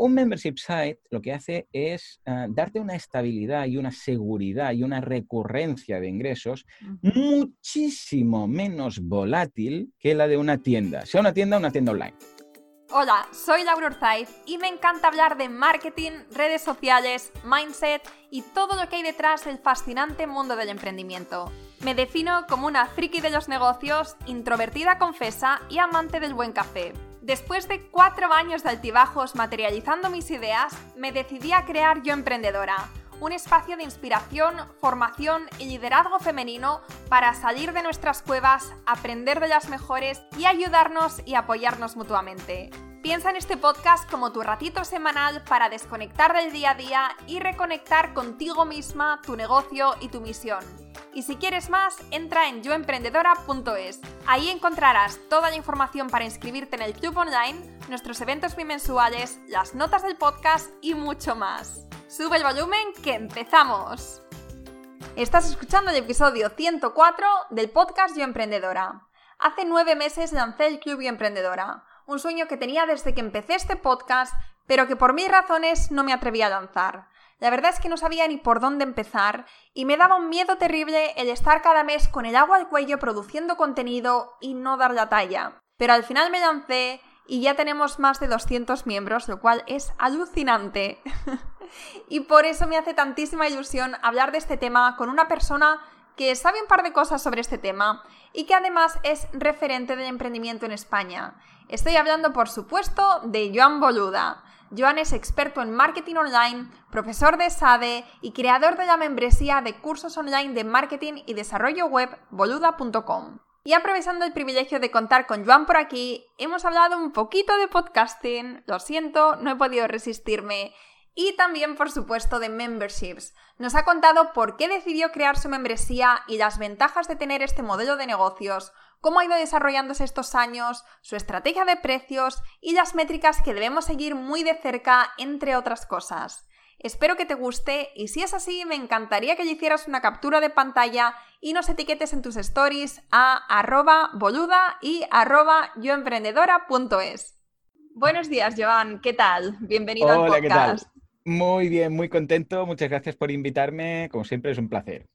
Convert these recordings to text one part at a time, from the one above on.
un membership site lo que hace es ah, darte una estabilidad y una seguridad y una recurrencia de ingresos muchísimo menos volátil que la de una tienda, sea una tienda o una tienda online. Hola, soy Laura Urzaiz y me encanta hablar de marketing, redes sociales, mindset y todo lo que hay detrás del fascinante mundo del emprendimiento. Me defino como una friki de los negocios, introvertida confesa y amante del buen café. Después de cuatro años de altibajos materializando mis ideas, me decidí a crear Yo Emprendedora, un espacio de inspiración, formación y liderazgo femenino para salir de nuestras cuevas, aprender de las mejores y ayudarnos y apoyarnos mutuamente. Piensa en este podcast como tu ratito semanal para desconectar del día a día y reconectar contigo misma, tu negocio y tu misión. Y si quieres más, entra en yoemprendedora.es. Ahí encontrarás toda la información para inscribirte en el club online, nuestros eventos bimensuales, las notas del podcast y mucho más. Sube el volumen que empezamos. Estás escuchando el episodio 104 del podcast Yo Emprendedora. Hace nueve meses lancé el Club Yo Emprendedora, un sueño que tenía desde que empecé este podcast, pero que por mil razones no me atreví a lanzar. La verdad es que no sabía ni por dónde empezar y me daba un miedo terrible el estar cada mes con el agua al cuello produciendo contenido y no dar la talla. Pero al final me lancé y ya tenemos más de 200 miembros, lo cual es alucinante. y por eso me hace tantísima ilusión hablar de este tema con una persona que sabe un par de cosas sobre este tema y que además es referente del emprendimiento en España. Estoy hablando, por supuesto, de Joan Boluda. Joan es experto en marketing online, profesor de SADE y creador de la membresía de cursos online de marketing y desarrollo web boluda.com. Y aprovechando el privilegio de contar con Joan por aquí, hemos hablado un poquito de podcasting, lo siento, no he podido resistirme y también, por supuesto, de memberships. Nos ha contado por qué decidió crear su membresía y las ventajas de tener este modelo de negocios, cómo ha ido desarrollándose estos años, su estrategia de precios y las métricas que debemos seguir muy de cerca, entre otras cosas. Espero que te guste y si es así, me encantaría que le hicieras una captura de pantalla y nos etiquetes en tus stories a arroba boluda y arroba yoemprendedora.es. Buenos días, Joan. ¿Qué tal? Bienvenido al podcast. Muy bien, muy contento. Muchas gracias por invitarme. Como siempre, es un placer.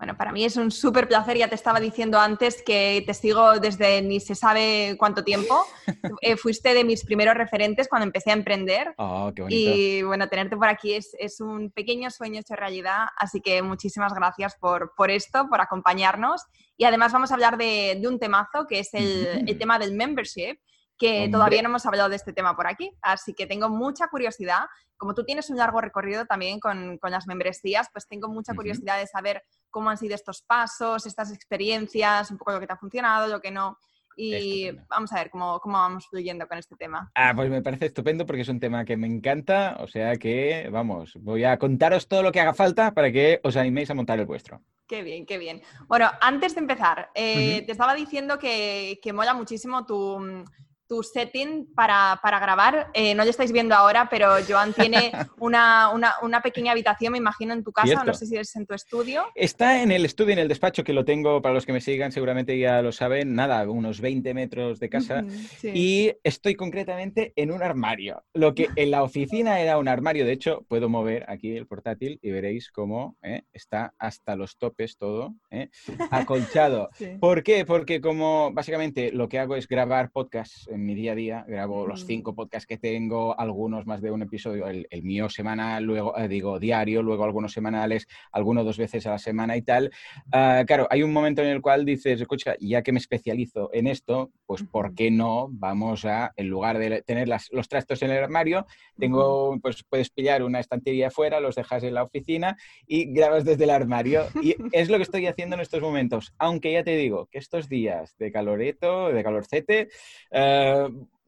Bueno, para mí es un súper placer. Ya te estaba diciendo antes que te sigo desde ni se sabe cuánto tiempo. Eh, fuiste de mis primeros referentes cuando empecé a emprender. Oh, qué bonito. Y bueno, tenerte por aquí es, es, un pequeño sueño hecho realidad. Así que muchísimas gracias por, por esto, por acompañarnos. Y además vamos a hablar de, de un temazo que es el, el tema del membership que todavía no hemos hablado de este tema por aquí, así que tengo mucha curiosidad. Como tú tienes un largo recorrido también con, con las membresías, pues tengo mucha curiosidad de saber cómo han sido estos pasos, estas experiencias, un poco lo que te ha funcionado, lo que no. Y vamos a ver cómo, cómo, vamos fluyendo con este tema. Ah, pues me parece estupendo porque es un tema que me encanta, o sea que, vamos, voy a contaros todo lo que haga falta para que os animéis a montar el vuestro. Qué bien, qué bien. Bueno, antes de empezar, eh, te estaba diciendo que, que mola muchísimo tu, tu setting para, para grabar. Eh, no lo estáis viendo ahora, pero Joan tiene una, una, una, pequeña habitación, me imagino, en tu casa, no sé si es en tu estudio. Está en el estudio, en el despacho, que lo tengo, para los que me sigan seguramente ya lo saben, nada, unos 20 metros de casa. Y estoy concretamente en un armario. Lo que en la oficina era un armario, de hecho, puedo mover aquí el portátil y veréis cómo eh, está hasta los topes todo, eh, acolchado. ¿Por qué? Porque como básicamente lo que hago es grabar podcasts mi día a día. Grabo los cinco podcasts que tengo, algunos más de un episodio, el, mío semanal, luego eh, digo diario, luego algunos semanales, algunos dos veces a la semana y tal. Ah, claro, hay un momento en el cual dices, escucha, ya que me especializo en esto, pues ¿por qué no vamos a, en lugar de tener los trastos en el armario, tengo, pues puedes pillar una estantería afuera, los dejas en la oficina y grabas desde el armario. Y es lo que estoy haciendo en estos momentos. Aunque ya te digo que estos días de caloreto, de calorcete, uh,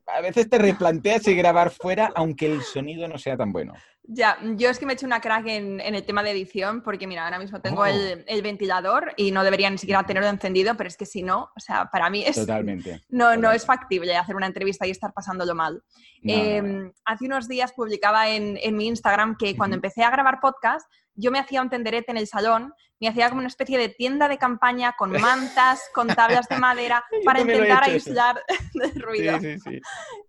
a veces te replanteas si grabar fuera, aunque el sonido no sea tan bueno. Ya, yo es que me he hecho una crack en, el tema de edición, porque mira, ahora mismo tengo el, oh. ventilador y no debería ni siquiera tenerlo encendido, pero es que si no, o sea, para mí es. Totalmente. No, no es factible hacer una entrevista y estar pasándolo mal. Em, hace unos días publicaba en, mi Instagram que cuando empecé a grabar podcast, yo me hacía un tenderete en el salón, me hacía como una especie de tienda de campaña con mantas, con tablas de madera, para intentar aislar el ruido. Sí, sí, sí.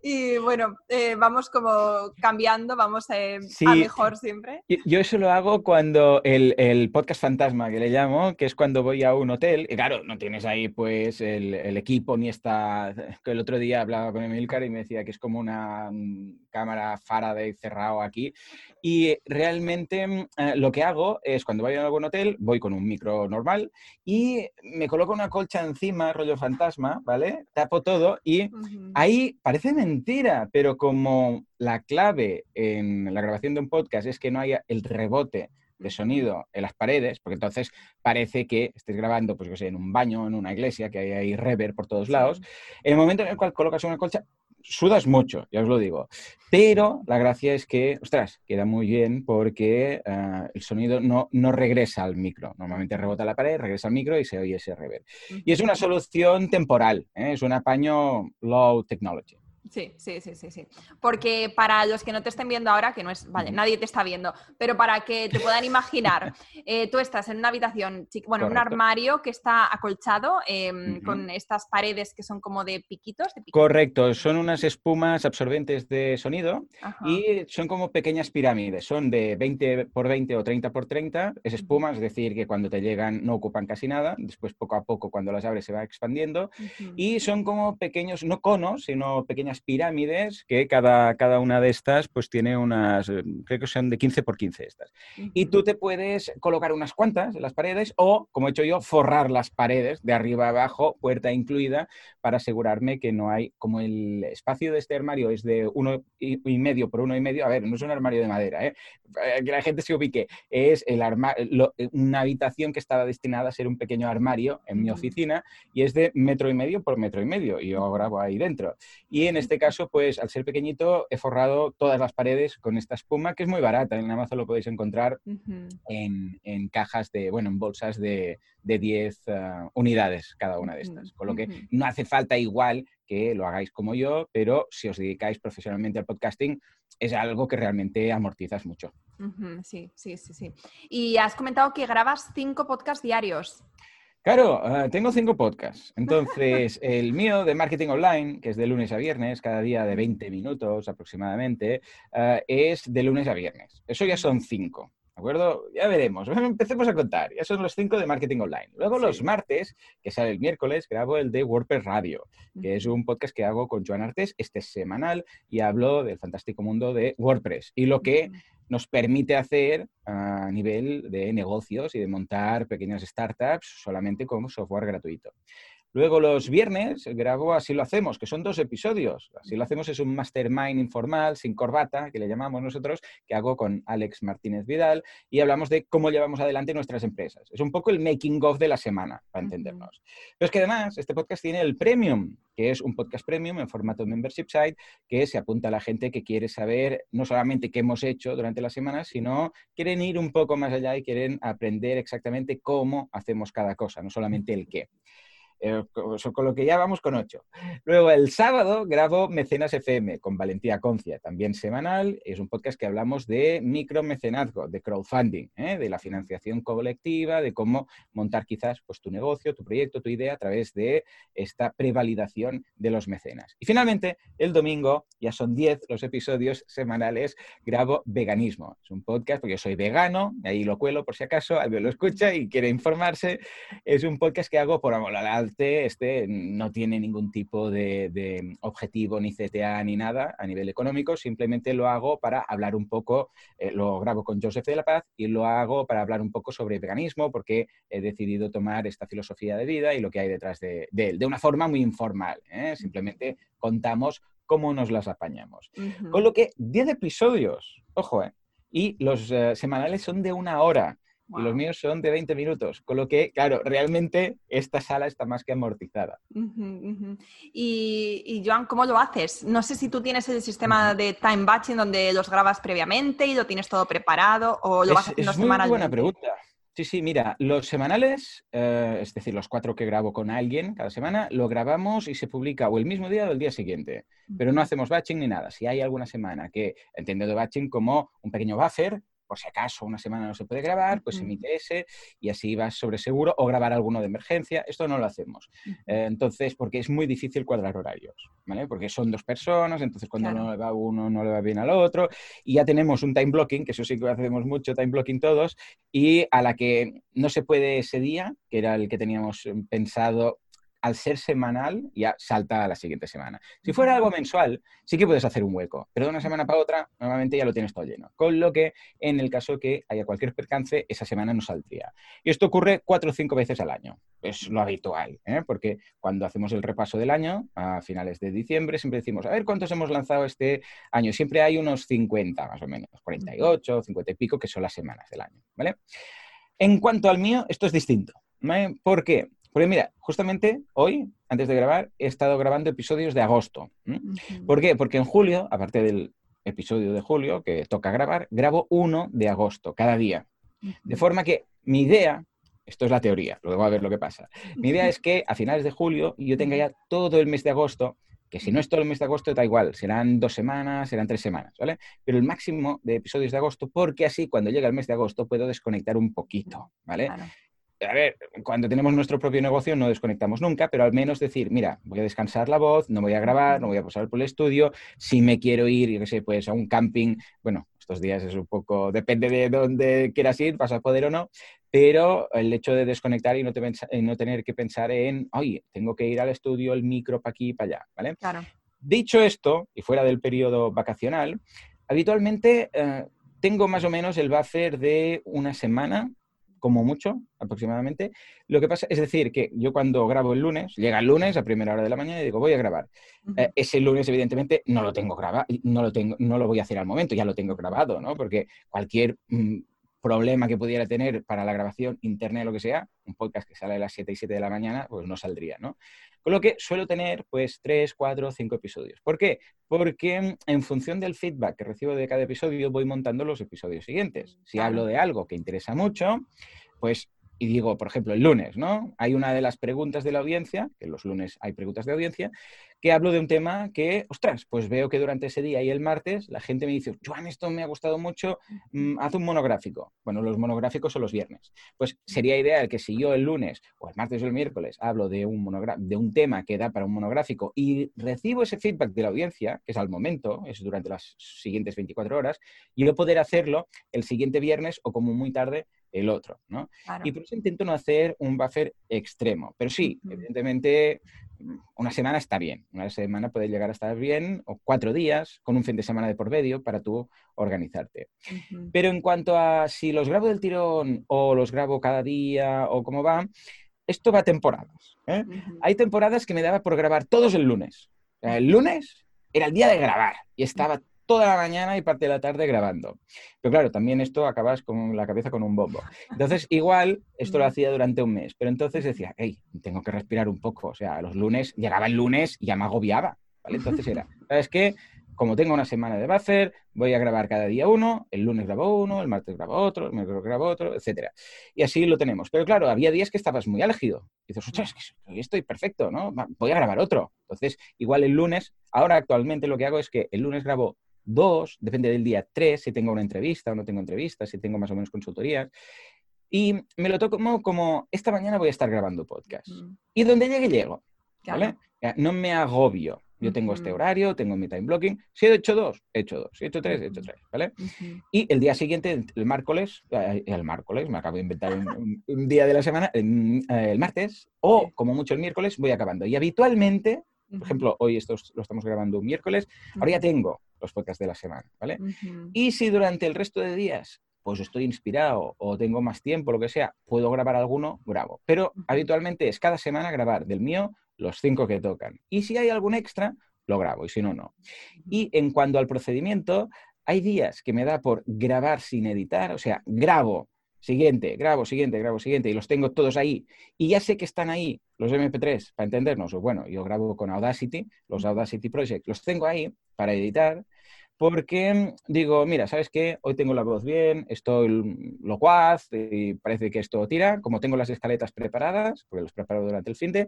Y bueno, eh, vamos como cambiando, vamos eh, a mejor siempre. Yo eso lo hago cuando el, el, podcast fantasma, que le llamo, que es cuando voy a un hotel, y claro, no tienes ahí pues el, el equipo ni está... El otro día hablaba con Emilcar y me decía que es como una mm, cámara Faraday cerrado aquí. Y realmente mm, eh, lo que hago es cuando voy a algún hotel, voy con un micro normal y me coloco una colcha encima, rollo fantasma, ¿vale? Tapo todo y ahí parece mentira, pero como la clave en la grabación de un podcast es que no haya el rebote de sonido en las paredes, porque entonces parece que estés grabando, pues sé, en un baño, en una iglesia, que hay ahí reverb por todos lados. En el momento en el cual colocas una colcha, sudas mucho, ya os lo digo. Pero la gracia es que, ostras, queda muy bien porque eh, el sonido no, no regresa al micro. Normalmente rebota la pared, regresa al micro y se oye ese reverb. Y es una solución temporal, ¿eh? es un apaño low technology. Sí, sí, sí, sí, sí. Porque para los que no te estén viendo ahora, que no es, vale, nadie te está viendo, pero para que te puedan imaginar, eh, tú estás en una habitación, bueno, en un armario que está acolchado em, con estas paredes que son como de piquitos, Correcto, son unas espumas absorbentes de sonido y son como pequeñas pirámides, son de 20 por 20 o 30 por 30, es espuma, es decir, que cuando te llegan no ocupan casi nada, después poco a poco cuando las abres se va expandiendo y son como pequeños, no conos, sino pequeñas pirámides que cada, cada una de estas pues tiene unas, eh, creo que son de 15 por 15 estas. Y tú te puedes colocar unas cuantas en las paredes o, como he hecho yo, forrar las paredes de arriba a abajo, puerta incluida, para asegurarme que no hay, como el espacio de este armario es de uno y medio por uno y medio, a ver, no es un armario de madera, ¿eh? que la gente se ubique, es el una habitación que estaba destinada a ser un pequeño armario en mi oficina y es de metro y medio por metro y medio y yo grabo ahí dentro. Y en este caso, pues al ser pequeñito, he forrado todas las paredes con esta espuma, que es muy barata. En Amazon lo podéis encontrar en, cajas de, bueno, en bolsas de, de 10 ah, unidades cada una de estas. Con lo que no hace falta igual que lo hagáis como yo, pero si os dedicáis profesionalmente al podcasting, es algo que realmente amortizas mucho. Sí, sí, sí, sí. Y has comentado que grabas cinco podcasts diarios. Claro, ah, tengo cinco podcasts. Entonces, el mío de marketing online, que es de lunes a viernes, cada día de 20 minutos aproximadamente, ah, es de lunes a viernes. Eso ya son cinco. ¿De acuerdo? Ya veremos. empecemos a contar. Ya son los cinco de marketing online. Luego los martes, que sale el miércoles, grabo el de WordPress Radio, que es un podcast que hago con Joan Artes. Este es semanal y hablo del fantástico mundo de WordPress y lo que nos permite hacer a nivel de negocios y de montar pequeñas startups solamente con software gratuito. Luego los viernes grabo Así lo hacemos, que son dos episodios. Así lo hacemos es un mastermind informal, sin corbata, que le llamamos nosotros, que hago con Alex Martínez Vidal y hablamos de cómo llevamos adelante nuestras empresas. Es un poco el making of de la semana, para entendernos. Pero es que además este podcast tiene el premium, que es un podcast premium en formato membership site, que se apunta a la gente que quiere saber no solamente qué hemos hecho durante la semana, sino quieren ir un poco más allá y quieren aprender exactamente cómo hacemos cada cosa, no solamente el qué. Eh, con lo que ya vamos con ocho. Luego el sábado grabo Mecenas FM con Valentía Concia, también semanal. Es un podcast que hablamos de micromecenazgo, de crowdfunding, ¿eh? de la financiación colectiva, de cómo montar quizás pues, tu negocio, tu proyecto, tu idea a través de esta prevalidación de los mecenas. Y finalmente, el domingo, ya son diez los episodios semanales, grabo Veganismo. Es un podcast porque yo soy vegano, ahí lo cuelo por si acaso, alguien lo escucha y quiere informarse. Es un podcast que hago por amor este no tiene ningún tipo de, objetivo ni CTA ni nada a nivel económico, simplemente lo hago para hablar un poco, eh, lo grabo con Joseph de la Paz y lo hago para hablar un poco sobre veganismo porque he decidido tomar esta filosofía de vida y lo que hay detrás de, él, de una forma muy informal. ¿eh? Simplemente contamos cómo nos las apañamos. Con lo que 10 episodios, ojo, ¿eh? y los semanales son de una hora. Y los míos son de 20 minutos, con lo que, claro, realmente esta sala está más que amortizada. Y, Joan, ¿cómo lo haces? No sé si tú tienes el sistema de time batching donde los grabas previamente y lo tienes todo preparado o lo vas haciendo es muy buena pregunta. Sí, sí, mira, los semanales, eh, es decir, los cuatro que grabo con alguien cada semana, lo grabamos y se publica o el mismo día o el día siguiente, pero no hacemos batching ni nada. Si hay alguna semana que entiendo de batching como un pequeño buffer por si acaso una semana no se puede grabar, pues emite ese y así vas sobre seguro o grabar alguno de emergencia. Esto no lo hacemos. Eh, entonces, porque es muy difícil cuadrar horarios, ¿vale? Porque son dos personas, entonces cuando no le va uno, no le va bien al otro. Y ya tenemos un time blocking, que eso sí que hacemos mucho, time blocking todos, y a la que no se puede ese día, que era el que teníamos eh, pensado al ser semanal, ya salta a la siguiente semana. Si fuera algo mensual, sí que puedes hacer un hueco, pero de una semana para otra, normalmente ya lo tienes todo lleno. Con lo que, en el caso que haya cualquier percance, esa semana no saldría. Y esto ocurre cuatro o cinco veces al año. Es lo habitual, ¿eh? porque cuando hacemos el repaso del año, a finales de diciembre, siempre decimos, a ver cuántos hemos lanzado este año. Siempre hay unos 50, más o menos, 48, 50 y pico, que son las semanas del año. ¿vale? En cuanto al mío, esto es distinto. ¿Por qué? Porque mira, justamente hoy, antes de grabar, he estado grabando episodios de agosto. ¿Por qué? Porque en julio, aparte del episodio de julio que toca grabar, grabo uno de agosto, cada día. De forma que mi idea, esto es la teoría, luego a ver lo que pasa, mi idea es que a finales de julio yo tenga ya todo el mes de agosto que si no es todo el mes de agosto, da igual, serán dos semanas, serán tres semanas, ¿vale? Pero el máximo de episodios de agosto, porque así cuando llega el mes de agosto puedo desconectar un poquito, ¿vale? A ver, cuando tenemos nuestro propio negocio no desconectamos nunca, pero al menos decir, mira, voy a descansar la voz, no voy a grabar, no voy a pasar por el estudio, si me quiero ir, yo qué sé, pues a un camping, bueno, estos días es un poco, depende de dónde quieras ir, vas a poder o no, pero el hecho de desconectar y no, no tener que pensar en, oye, tengo que ir al estudio, el micro para aquí y para allá, ¿vale? Claro. Dicho esto, y fuera del periodo vacacional, habitualmente eh, tengo más o menos el buffer de una semana como mucho, aproximadamente. Lo que pasa es decir que yo cuando grabo el lunes, llega el lunes a primera hora de la mañana y digo, voy a grabar. Eh, ese lunes, evidentemente, no lo tengo grabado, no lo tengo, no lo voy a hacer al momento, ya lo tengo grabado, ¿no? Porque cualquier mm, problema que pudiera tener para la grabación interna o lo que sea, un podcast que sale a las 7 y 7 de la mañana, pues no saldría, ¿no? Con lo que suelo tener pues 3, 4, 5 episodios. ¿Por qué? Porque mm, en función del feedback que recibo de cada episodio voy montando los episodios siguientes. Si hablo de algo que interesa mucho, pues y digo, por ejemplo, el lunes, ¿no? Hay una de las preguntas de la audiencia, que los lunes hay preguntas de audiencia, que hablo de un tema que, ostras, pues veo que durante ese día y el martes la gente me dice, Juan, esto me ha gustado mucho, mm, haz un monográfico. Bueno, los monográficos son los viernes. Pues sería ideal que si yo el lunes o el martes o el miércoles hablo de un, de un tema que da para un monográfico y recibo ese feedback de la audiencia, que es al momento, es durante las siguientes 24 horas, yo poder hacerlo el siguiente viernes o como muy tarde el otro, ¿no? Y por eso intento no hacer un buffer extremo. Pero sí, evidentemente, mm, una semana está bien. Una semana puede llegar a estar bien, o cuatro días, con un fin de semana de por medio para tú organizarte. Pero en cuanto a si los grabo del tirón o los grabo cada día o cómo va, esto va a temporadas. ¿eh? Hay temporadas que me daba por grabar todos el lunes. El lunes era el día de grabar y estaba toda la mañana y parte de la tarde grabando. Pero claro, también esto acabas con la cabeza con un bombo. Entonces, igual, esto lo hacía durante un mes, pero entonces decía, hey, tengo que respirar un poco. O sea, los lunes, llegaba el lunes y ya me agobiaba. ¿vale? Entonces era, ¿sabes qué? Como tengo una semana de buffer, voy a grabar cada día uno, el lunes grabo uno, el martes grabo otro, el miércoles grabo otro, etc. Y así lo tenemos. Pero claro, había días que estabas muy álgido. Y dices, ostras, hoy estoy perfecto, ¿no? Voy a grabar otro. Entonces, igual el lunes, ahora actualmente lo que hago es que el lunes grabo dos, depende del día tres, si tengo una entrevista o no tengo entrevista, si tengo más o menos consultorías. Y me lo tomo como, esta mañana voy a estar grabando podcast. Y donde llegue, llego. ¿vale? No me agobio. Yo tengo este horario, tengo mi time blocking. Si he hecho dos, he hecho dos. Si he hecho tres, he hecho tres. ¿vale? Y el día siguiente, el miércoles, el miércoles, me acabo de inventar un, día de la semana, el, eh, el martes, o como mucho el miércoles, voy acabando. Y habitualmente por ejemplo, hoy esto lo estamos grabando un miércoles, ahora ya tengo los podcasts de la semana, ¿vale? Y si durante el resto de días pues estoy inspirado o tengo más tiempo, lo que sea, puedo grabar alguno, grabo. Pero habitualmente es cada semana grabar del mío los cinco que tocan. Y si hay algún extra, lo grabo y si no, no. Y en cuanto al procedimiento, hay días que me da por grabar sin editar, o sea, grabo siguiente, grabo, siguiente, grabo, siguiente, y los tengo todos ahí, y ya sé que están ahí los MP3, para entendernos, o bueno, yo grabo con Audacity, los Audacity Project, los tengo ahí para editar, porque digo, mira, ¿sabes qué? Hoy tengo la voz bien, estoy locuaz y parece que esto tira, como tengo las escaletas preparadas, porque los preparo durante el fin de,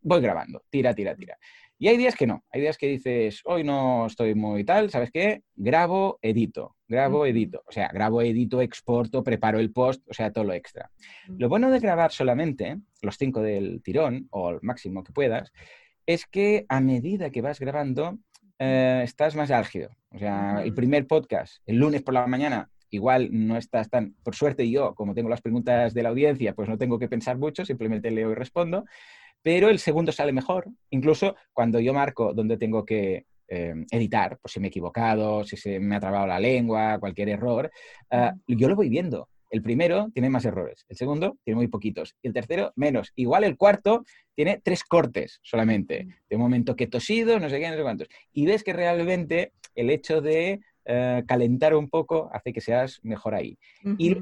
voy grabando, tira, tira, tira. Y hay días que no, hay días que dices, hoy no estoy muy tal, ¿sabes qué? Grabo, edito, grabo, edito. O sea, grabo, edito, exporto, preparo el post, o sea, todo lo extra. Lo bueno de grabar solamente los cinco del tirón, o el máximo que puedas, es que a medida que vas grabando, eh, estás más álgido. O sea, el primer podcast, el lunes por la mañana, igual no estás tan, por suerte yo, como tengo las preguntas de la audiencia, pues no tengo que pensar mucho, simplemente leo y respondo pero el segundo sale mejor. Incluso cuando yo marco donde tengo que eh, editar, por si me he equivocado, si se me ha trabado la lengua, cualquier error, ah, yo lo voy viendo. El primero tiene más errores, el segundo tiene muy poquitos y el tercero menos. Igual el cuarto tiene tres cortes solamente, de un momento que he tosido, no sé qué, no sé cuántos. Y ves que realmente el hecho de eh, calentar un poco hace que seas mejor ahí. Y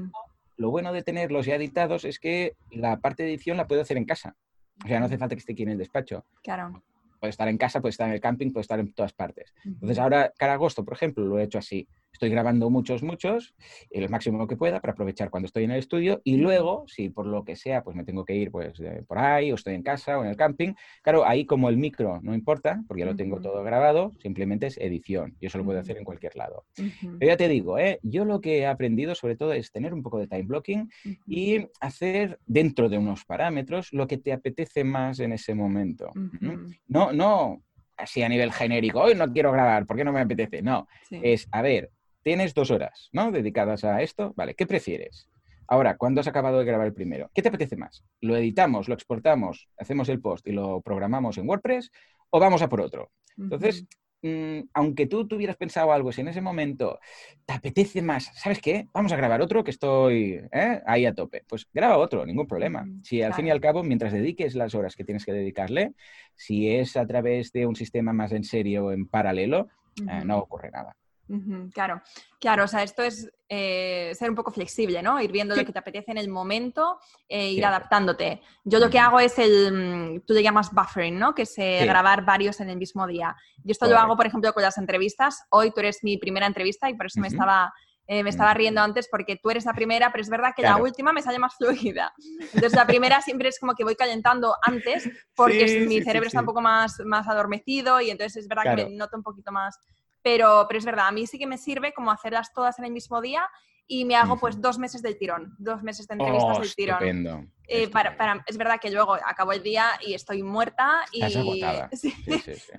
lo bueno de tenerlos ya editados es que la parte de edición la puedo hacer en casa. O sea, no hace falta que esté aquí en el despacho. Claro. Puede estar en casa, puede estar en el camping, puede estar en todas partes. Entonces, ahora, cada agosto, por ejemplo, lo he hecho así estoy grabando muchos, muchos, el máximo que pueda para aprovechar cuando estoy en el estudio y luego, si por lo que sea, pues me tengo que ir pues por ahí o estoy en casa o en el camping, claro, ahí como el micro no importa, porque ya lo tengo todo grabado, simplemente es edición y eso lo puedo hacer en cualquier lado. Pero ya te digo, ¿eh? yo lo que he aprendido sobre todo es tener un poco de time blocking y hacer dentro de unos parámetros lo que te apetece más en ese momento. No, no así a nivel genérico, hoy no quiero grabar, ¿por qué no me apetece? No, es, a ver, tienes dos horas, ¿no? Dedicadas a esto. Vale, ¿qué prefieres? Ahora, ¿cuándo has acabado de grabar el primero? ¿Qué te apetece más? ¿Lo editamos, lo exportamos, hacemos el post y lo programamos en WordPress o vamos a por otro? Entonces, mm, aunque tú tuvieras pensado algo, si en ese momento te apetece más, ¿sabes qué? Vamos a grabar otro que estoy ¿eh? ahí a tope. Pues graba otro, ningún problema. Si al fin y al cabo, mientras dediques las horas que tienes que dedicarle, si es a través de un sistema más en serio o en paralelo, eh, no ocurre nada claro, claro, o sea, esto es eh, ser un poco flexible, ¿no? Ir viendo lo que te apetece en el momento e ir adaptándote. Yo lo que hago es el, tú le llamas buffering, ¿no? Que es eh, grabar varios en el mismo día. Yo esto lo hago, por ejemplo, con las entrevistas. Hoy tú eres mi primera entrevista y por eso me estaba... me estaba riendo antes porque tú eres la primera, pero es verdad que la última me sale más fluida. Entonces la primera siempre es como que voy calentando antes porque mi cerebro está un poco más, más adormecido y entonces es verdad que me noto un poquito más pero, pero es verdad, a mí sí que me sirve como hacerlas todas en el mismo día y me hago pues dos meses del tirón, dos meses de entrevistas oh, del tirón. Eh, para, es verdad que luego acabo el día y estoy muerta y sí.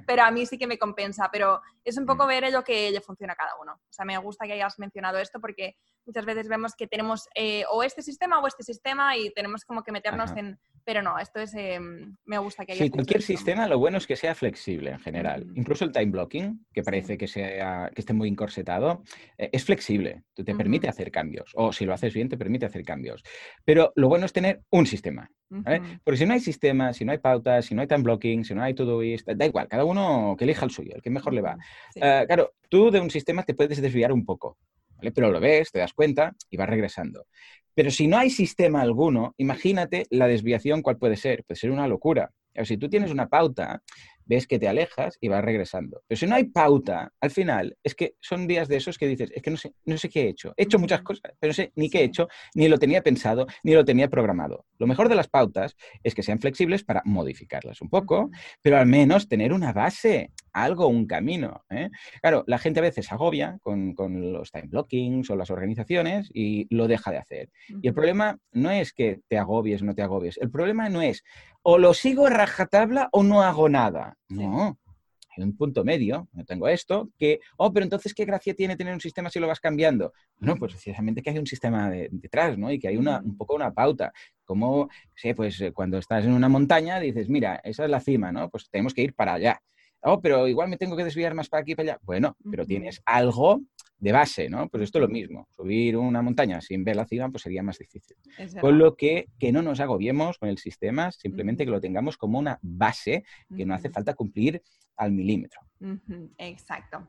pero a mí sí que me compensa, pero es un poco mm. ver lo que le funciona a cada uno. O sea, me gusta que hayas mencionado esto porque muchas veces vemos que tenemos eh, o este sistema o este sistema y tenemos como que meternos en pero no, esto es, em, me gusta que haya... Sí, cualquier sistema lo bueno es que sea flexible en general. Incluso el time blocking, que parece que, sea, que esté muy encorsetado, eh, es flexible, te permite hacer cambios. O si lo haces bien, te permite hacer cambios. Pero lo bueno es tener un sistema. Porque si no hay sistema, si no hay pautas, si no hay time blocking, si no hay Todoist, da igual, cada uno que elija el suyo, el que mejor le va. Ah, claro, tú de un sistema te puedes desviar un poco. Pero lo ves, te das cuenta y vas regresando. Pero si no hay sistema alguno, imagínate la desviación, ¿cuál puede ser? Puede ser una locura. Si tú tienes una pauta, ves que te alejas y vas regresando. Pero si no hay pauta, al final, es que son días de esos que dices, es que no sé, no sé qué he hecho. He hecho muchas cosas, pero no sé ni qué he hecho, ni lo tenía pensado, ni lo tenía programado. Lo mejor de las pautas es que sean flexibles para modificarlas un poco, pero al menos tener una base, algo, un camino. ¿eh? Claro, la gente a veces agobia con, con, los time blockings o las organizaciones y lo deja de hacer. Y el problema no es que te agobies o no te agobies. El problema no es o lo sigo rajatabla o no hago nada. No, hay un punto medio, no tengo esto, que, oh, pero entonces, ¿qué gracia tiene tener un sistema si lo vas cambiando? No, pues precisamente que hay un sistema detrás, ¿no? Y que hay una, un poco una pauta. Como, sé, pues eh, cuando estás en una montaña dices, mira, esa es la cima, ¿no? Pues tenemos que ir para allá. Oh, pero igual me tengo que desviar más para aquí y para allá. Bueno, pero tienes algo de base, ¿no? Pues esto es lo mismo. Subir una montaña sin ver la cima, pues sería más difícil. Con lo que, que no nos agobiemos con el sistema, simplemente que lo tengamos como una base que no hace falta cumplir al milímetro. Exacto.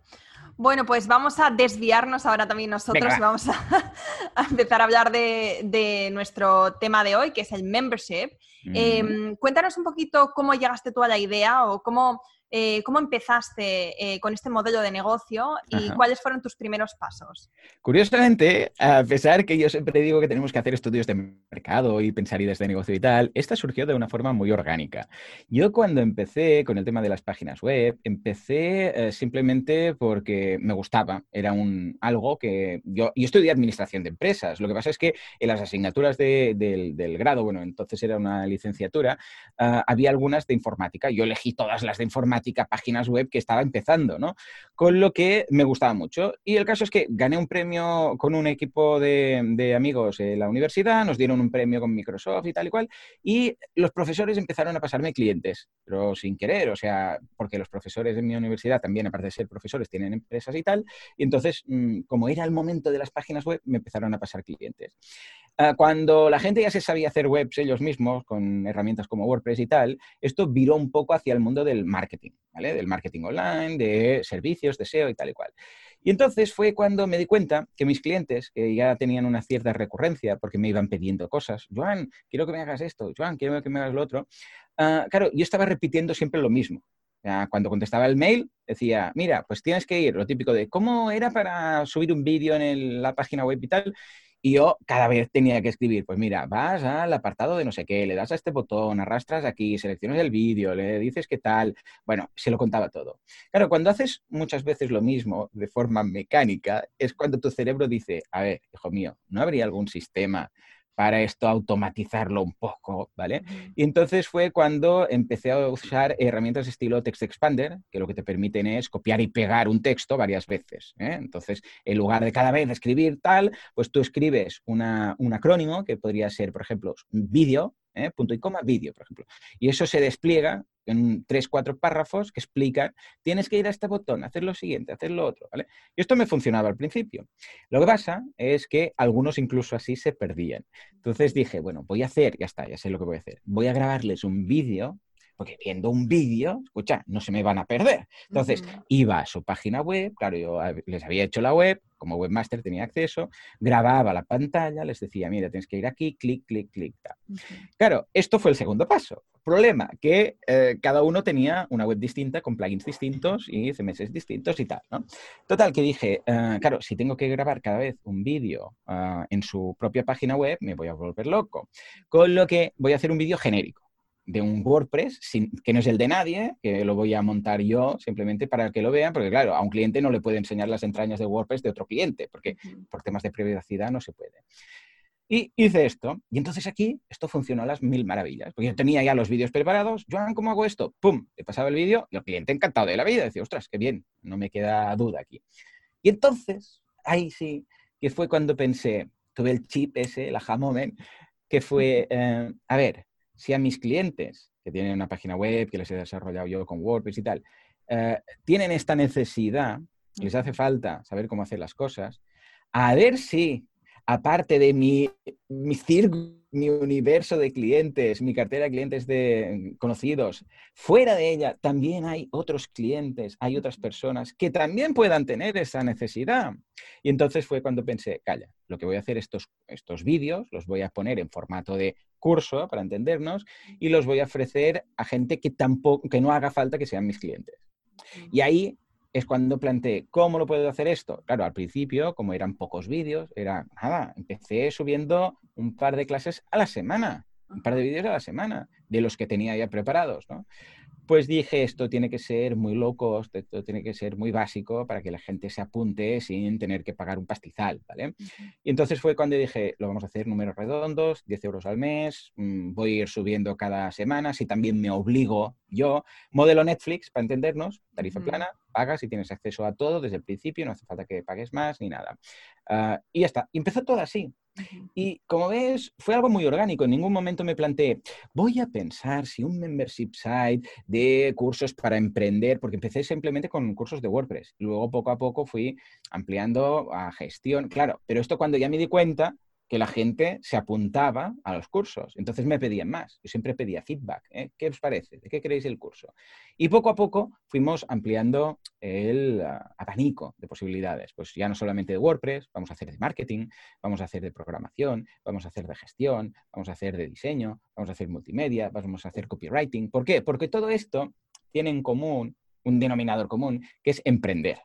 Bueno, pues vamos a desviarnos ahora también nosotros y vamos a, empezar a hablar de, nuestro tema de hoy, que es el membership. Em, cuéntanos un poquito cómo llegaste tú a la idea o cómo eh, ¿cómo empezaste eh, con este modelo de negocio y cuáles fueron tus primeros pasos? Curiosamente, a pesar que yo siempre digo que tenemos que hacer estudios de mercado y pensar ideas de negocio y tal, esta surgió de una forma muy orgánica. Yo cuando empecé con el tema de las páginas web, empecé eh, simplemente porque me gustaba, era un, algo que yo, yo estudié administración de empresas, lo que pasa es que en las asignaturas del, grado, bueno, entonces era una licenciatura, ah, había algunas de informática, yo elegí todas las de informática, páginas web que estaba empezando, ¿no? Con lo que me gustaba mucho. Y el caso es que gané un premio con un equipo de, amigos en la universidad, nos dieron un premio con Microsoft y tal y cual, y los profesores empezaron a pasarme clientes, pero sin querer, o sea, porque los profesores de mi universidad también, aparte de ser profesores, tienen empresas y tal, y entonces, mm, como era el momento de las páginas web, me empezaron a pasar clientes. Ah, cuando la gente ya se sabía hacer webs ellos mismos, con herramientas como WordPress y tal, esto viró un poco hacia el mundo del marketing, ¿vale? Del marketing online, de servicios, de SEO y tal y cual. Y entonces fue cuando me di cuenta que mis clientes, que ya tenían una cierta recurrencia, porque me iban pidiendo cosas, Joan, quiero que me hagas esto, Joan, quiero que me hagas lo otro, ah, claro, yo estaba repitiendo siempre lo mismo. Cuando contestaba el mail, decía, mira, pues tienes que ir, lo típico de cómo era para subir un vídeo en la página web y tal, y yo cada vez tenía que escribir, pues mira, vas al apartado de no sé qué, le das a este botón, arrastras aquí, seleccionas el vídeo, le dices qué tal. Bueno, se lo contaba todo. Claro, cuando haces muchas veces lo mismo de forma mecánica, es cuando tu cerebro dice, a ver, hijo mío, ¿no habría algún sistema para esto automatizarlo un poco, ¿vale? Y entonces fue cuando empecé a usar herramientas estilo Text Expander, que lo que te permiten es copiar y pegar un texto varias veces. ¿eh? Entonces, en lugar de cada vez escribir tal, pues tú escribes un acrónimo que podría ser, por ejemplo, vídeo, ¿eh? punto y coma, vídeo, por ejemplo. Y eso se despliega en tres, cuatro párrafos que explican, tienes que ir a este botón, hacer lo siguiente, hacer lo otro, ¿vale? Y esto me funcionaba al principio. Lo que pasa es que algunos incluso así se perdían. Entonces dije, bueno, voy a hacer, ya está, ya sé lo que voy a hacer. Voy a grabarles un vídeo porque viendo un vídeo, escucha, no se me van a perder. Entonces, iba a su página web, claro, yo les había hecho la web, como webmaster tenía acceso, grababa la pantalla, les decía, mira, tienes que ir aquí, clic, clic, clic. Claro, esto fue el segundo paso. Problema, que eh, cada uno tenía una web distinta, con plugins distintos y CMS distintos y tal, ¿no? Total, que dije, eh, claro, si tengo que grabar cada vez un vídeo ah, en su propia página web, me voy a volver loco. Con lo que voy a hacer un vídeo genérico de un WordPress, que no es el de nadie, que lo voy a montar yo simplemente para que lo vean, porque claro, a un cliente no le puede enseñar las entrañas de WordPress de otro cliente, porque por temas de privacidad no se puede. Y hice esto, y entonces aquí esto funcionó a las mil maravillas, porque yo tenía ya los vídeos preparados, Joan, ¿cómo hago esto? ¡Pum! Le pasaba el vídeo y el cliente encantado de la vida, decía, ostras, qué bien, no me queda duda aquí. Y entonces, ahí sí, que fue cuando pensé, tuve el chip ese, el aha moment, que fue, eh, a ver, si a mis clientes que tienen una página web, que les he desarrollado yo con WordPress y tal, eh, tienen esta necesidad, les hace falta saber cómo hacer las cosas, a ver si aparte de mi, mi, mi universo de clientes, mi cartera de clientes de conocidos, fuera de ella también hay otros clientes, hay otras personas que también puedan tener esa necesidad. Y entonces fue cuando pensé, calla, lo que voy a hacer estos, estos vídeos, los voy a poner en formato de curso para entendernos y los voy a ofrecer a gente que tampoco, que no haga falta que sean mis clientes. Y ahí es cuando planteé, ¿cómo lo puedo hacer esto? Claro, al principio, como eran pocos vídeos, era nada, empecé subiendo un par de clases a la semana, un par de vídeos a la semana, de los que tenía ya preparados, ¿no? Pues dije, esto tiene que ser muy low cost, esto tiene que ser muy básico para que la gente se apunte sin tener que pagar un pastizal, ¿vale? Y entonces fue cuando dije, lo vamos a hacer números redondos, 10 euros al mes, mm, voy a ir subiendo cada semana, si también me obligo yo, modelo Netflix, para entendernos, tarifa plana, pagas y tienes acceso a todo desde el principio, no hace falta que pagues más ni nada. Ah, y ya está. Empezó todo así. Y como ves, fue algo muy orgánico. En ningún momento me planteé, voy a pensar si un membership site de cursos para emprender, porque empecé simplemente con cursos de WordPress. Luego poco a poco fui ampliando a gestión. Claro, pero esto cuando ya me di cuenta que la gente se apuntaba a los cursos. Entonces me pedían más. Yo siempre pedía feedback. ¿eh? ¿Qué os parece? ¿De qué queréis el curso? Y poco a poco fuimos ampliando el ah, abanico de posibilidades. Pues ya no solamente de WordPress, vamos a hacer de marketing, vamos a hacer de programación, vamos a hacer de gestión, vamos a hacer de diseño, vamos a hacer multimedia, vamos a hacer copywriting. ¿Por qué? Porque todo esto tiene en común un denominador común, que es emprender.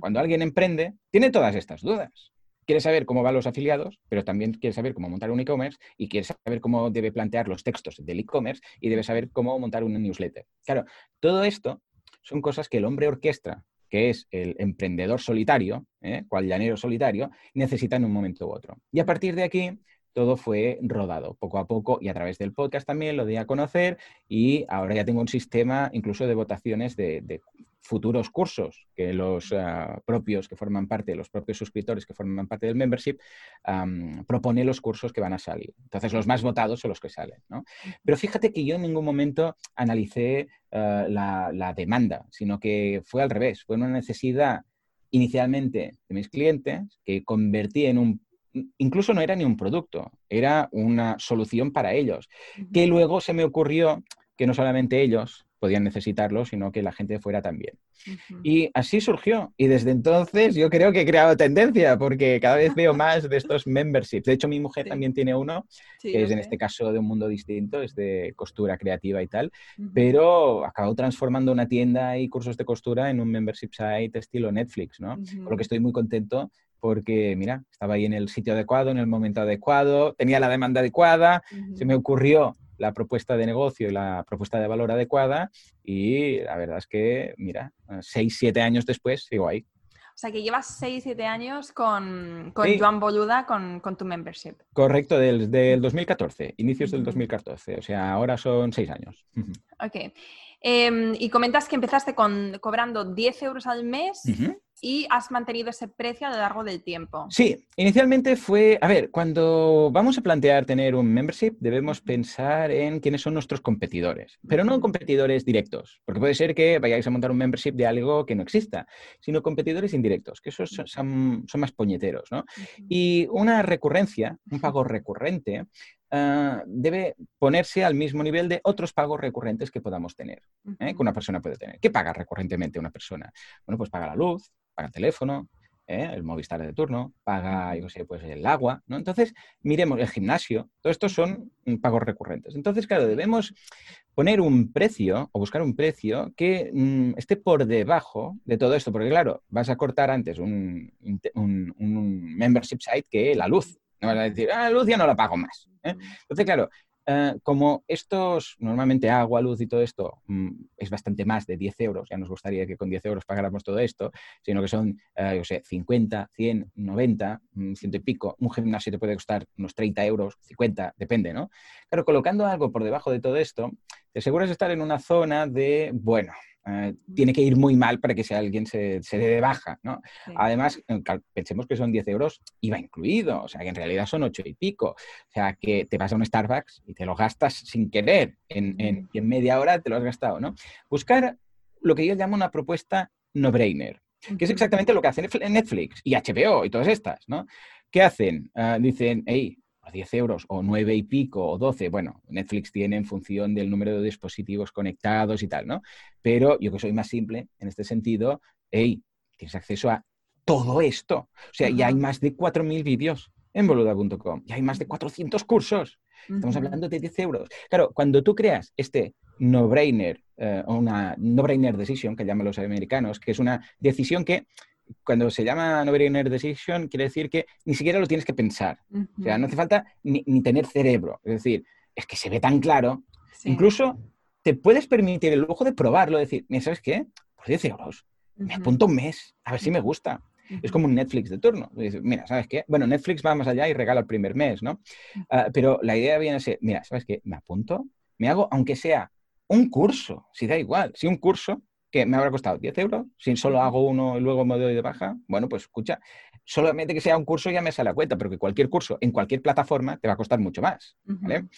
Cuando alguien emprende, tiene todas estas dudas quiere saber cómo van los afiliados, pero también quiere saber cómo montar un e-commerce y quiere saber cómo debe plantear los textos del e-commerce y debe saber cómo montar una newsletter. Claro, todo esto son cosas que el hombre orquestra, que es el emprendedor solitario, ¿eh? cual llanero solitario, necesita en un momento u otro. Y a partir de aquí, todo fue rodado poco a poco y a través del podcast también lo di a conocer y ahora ya tengo un sistema incluso de votaciones de futuros cursos que los ah, propios que forman parte, los propios suscriptores que forman parte del membership, propone los cursos que van a salir. Entonces, los más votados son los que salen. Pero fíjate que yo en ningún momento analicé ah, la, demanda, sino que fue al revés, fue una necesidad inicialmente de mis clientes que convertí en un incluso no era ni un producto, era una solución para ellos, que luego se me ocurrió que no solamente ellos podían necesitarlo, sino que la gente fuera también. Y así surgió. Y desde entonces yo creo que he creado tendencia, porque cada vez veo más de estos memberships. De hecho, mi mujer también tiene uno, que es en este caso de un mundo distinto, es de costura creativa y tal, pero acabó transformando una tienda y cursos de costura en un membership site estilo Netflix, ¿no? Con lo que estoy muy contento porque, mira, estaba ahí en el sitio adecuado, en el momento adecuado, tenía la demanda adecuada, se me ocurrió la propuesta de negocio y la propuesta de valor adecuada y la verdad es que, mira, seis, siete años después sigo ahí. O sea, que llevas seis, siete años con, con Joan Boluda, con, con, tu membership. Correcto, desde el 2014, inicios del 2014. O sea, ahora son seis años. Ok. Em, y comentas que empezaste con, cobrando 10 euros al mes y has mantenido ese precio a lo largo del tiempo. Sí, inicialmente fue, a ver, cuando vamos a plantear tener un membership debemos pensar en quiénes son nuestros competidores, pero no competidores directos, porque puede ser que vayáis a montar un membership de algo que no exista, sino competidores indirectos, que esos son, son más puñeteros, ¿no? Y una recurrencia, un pago recurrente, Ah, debe ponerse al mismo nivel de otros pagos recurrentes que podamos tener, ¿eh? que una persona puede tener. ¿Qué paga recurrentemente una persona? Bueno, pues paga la luz, paga el teléfono, ¿eh? el Movistar de turno, paga, yo sé, pues el agua, ¿no? Entonces, miremos el gimnasio, todo esto son pagos recurrentes. Entonces, claro, debemos poner un precio o buscar un precio que mm, esté por debajo de todo esto, porque claro, vas a cortar antes un, un membership site que la luz, no vas a decir, ah, luz ya no la pago más. ¿eh? Entonces, claro, eh, como estos, normalmente agua, luz y todo esto mm, es bastante más de 10 euros, ya nos gustaría que con 10 euros pagáramos todo esto, sino que son, eh, yo sé, 50, 100, 90, ciento y pico, un gimnasio te puede costar unos 30 euros, 50, depende, ¿no? Claro, colocando algo por debajo de todo esto, te aseguras de estar en una zona de, bueno, eh, tiene que ir muy mal para que si alguien se, se dé de baja, ¿no? Además, eh, pensemos que son 10 euros IVA incluido, o sea, que en realidad son 8 y pico. O sea, que te vas a un Starbucks y te lo gastas sin querer, en, en media hora te lo has gastado, ¿no? Buscar lo que yo llamo una propuesta no-brainer, que es exactamente lo que hace Netflix y HBO y todas estas, ¿no? ¿Qué hacen? Ah, dicen, hey, a 10 euros o 9 y pico o 12, bueno, Netflix tiene en función del número de dispositivos conectados y tal, ¿no? Pero yo que soy más simple en este sentido, hey, tienes acceso a todo esto. O sea, ya hay más de 4.000 vídeos en boluda.com, ya hay más de 400 cursos. Estamos hablando de 10 euros. Claro, cuando tú creas este no-brainer, eh, una no-brainer decision, que llaman los americanos, que es una decisión que cuando se llama no brainer decision, quiere decir que ni siquiera lo tienes que pensar. O sea, no hace falta ni, tener cerebro. Es decir, es que se ve tan claro. Incluso te puedes permitir el lujo de probarlo, decir, ¿sabes qué? Por 10 euros, me apunto un mes, a ver si me gusta. Es como un Netflix de turno. Mira, ¿sabes qué? Bueno, Netflix va más allá y regala el primer mes, ¿no? Ah, pero la idea viene a ser, mira, ¿sabes qué? Me apunto, me hago, aunque sea un curso, si da igual, si un curso que me habrá costado 10 euros, si solo hago uno y luego me doy de baja, bueno, pues escucha, solamente que sea un curso ya me sale a cuenta, pero que cualquier curso en cualquier plataforma te va a costar mucho más, ¿vale?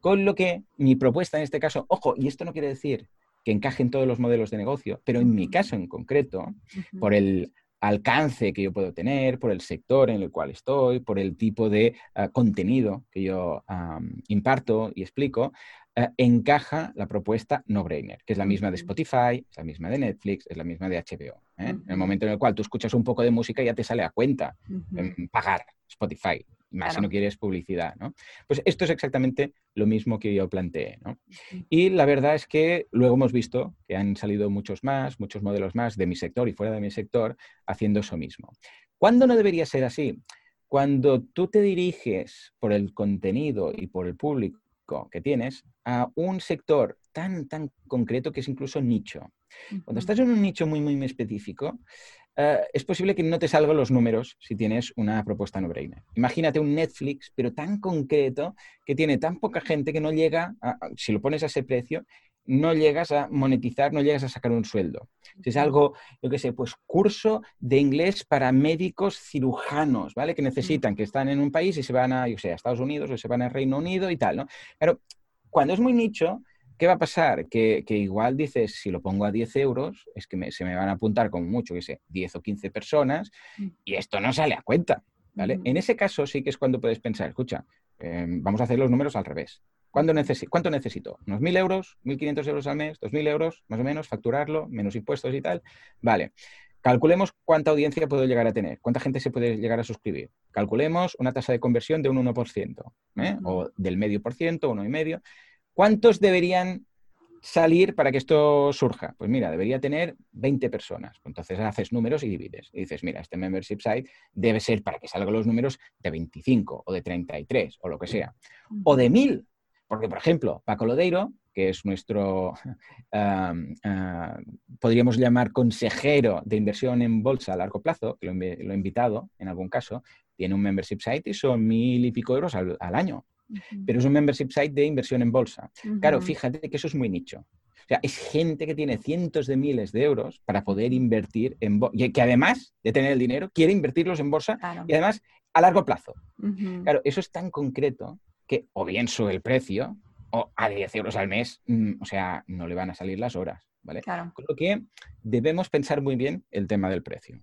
Con lo que mi propuesta en este caso, ojo, y esto no quiere decir que encajen todos los modelos de negocio, pero en mi caso en concreto, por el alcance que yo puedo tener, por el sector en el cual estoy, por el tipo de ah, contenido que yo imparto y explico, ah, encaja la propuesta no-brainer, que es la misma de Spotify, es la misma de Netflix, es la misma de HBO. ¿eh? En el momento en el cual tú escuchas un poco de música ya te sale a cuenta pagar Spotify más si no quieres publicidad, ¿no? Pues esto es exactamente lo mismo que yo planteé, ¿no? Y la verdad es que luego hemos visto que han salido muchos más, muchos modelos más de mi sector y fuera de mi sector haciendo eso mismo. ¿Cuándo no debería ser así? Cuando tú te diriges por el contenido y por el público que tienes a un sector tan, tan concreto que es incluso nicho. Cuando estás en un nicho muy, muy específico, eh, es posible que no te salgan los números si tienes una propuesta no brainer. Imagínate un Netflix, pero tan concreto que tiene tan poca gente que no llega, si lo pones a ese precio, no llegas a monetizar, no llegas a sacar un sueldo. Si es algo, yo qué sé, pues curso de inglés para médicos cirujanos, ¿vale? Que necesitan, que están en un país y se van a, yo sé, a Estados Unidos o se van a Reino Unido y tal, ¿no? Pero cuando es muy nicho, ¿Qué va a pasar? Que, igual dices, si lo pongo a 10 euros, es que se me van a apuntar con mucho, que sé, 10 o 15 personas mm. y esto no sale a cuenta. ¿Vale? En ese caso sí que es cuando puedes pensar, escucha, em, vamos a hacer los números al revés. ¿Cuánto, ¿Cuánto necesito? ¿Unos 1.000 euros? ¿1.500 euros al mes? ¿2.000 euros? Más o menos, facturarlo, menos impuestos y tal. Vale. Calculemos cuánta audiencia puedo llegar a tener, cuánta gente se puede llegar a suscribir. Calculemos una tasa de conversión de un 1%, ¿eh? o del medio por ciento, uno y medio. ¿Cuántos deberían salir para que esto surja? Pues mira, debería tener 20 personas. Entonces haces números y divides. Y dices, mira, este membership site debe ser para que salgan los números de 25 o de 33 o lo que sea. O de 1000. Porque, por ejemplo, Paco Lodeiro, que es nuestro, ah, podríamos llamar consejero de inversión en bolsa a largo plazo, que lo, he invitado en algún caso, tiene un membership site y son mil y pico euros al año pero es un membership site de inversión en bolsa. Claro, fíjate que eso es muy nicho. O sea, es gente que tiene cientos de miles de euros para poder invertir en bolsa, que además de tener el dinero, quiere invertirlos en bolsa y además a largo plazo. Claro, eso es tan concreto que o bien sube el precio o a 10 euros al mes, mm, o sea, no le van a salir las horas. ¿Vale? Claro. Con lo que debemos pensar muy bien el tema del precio.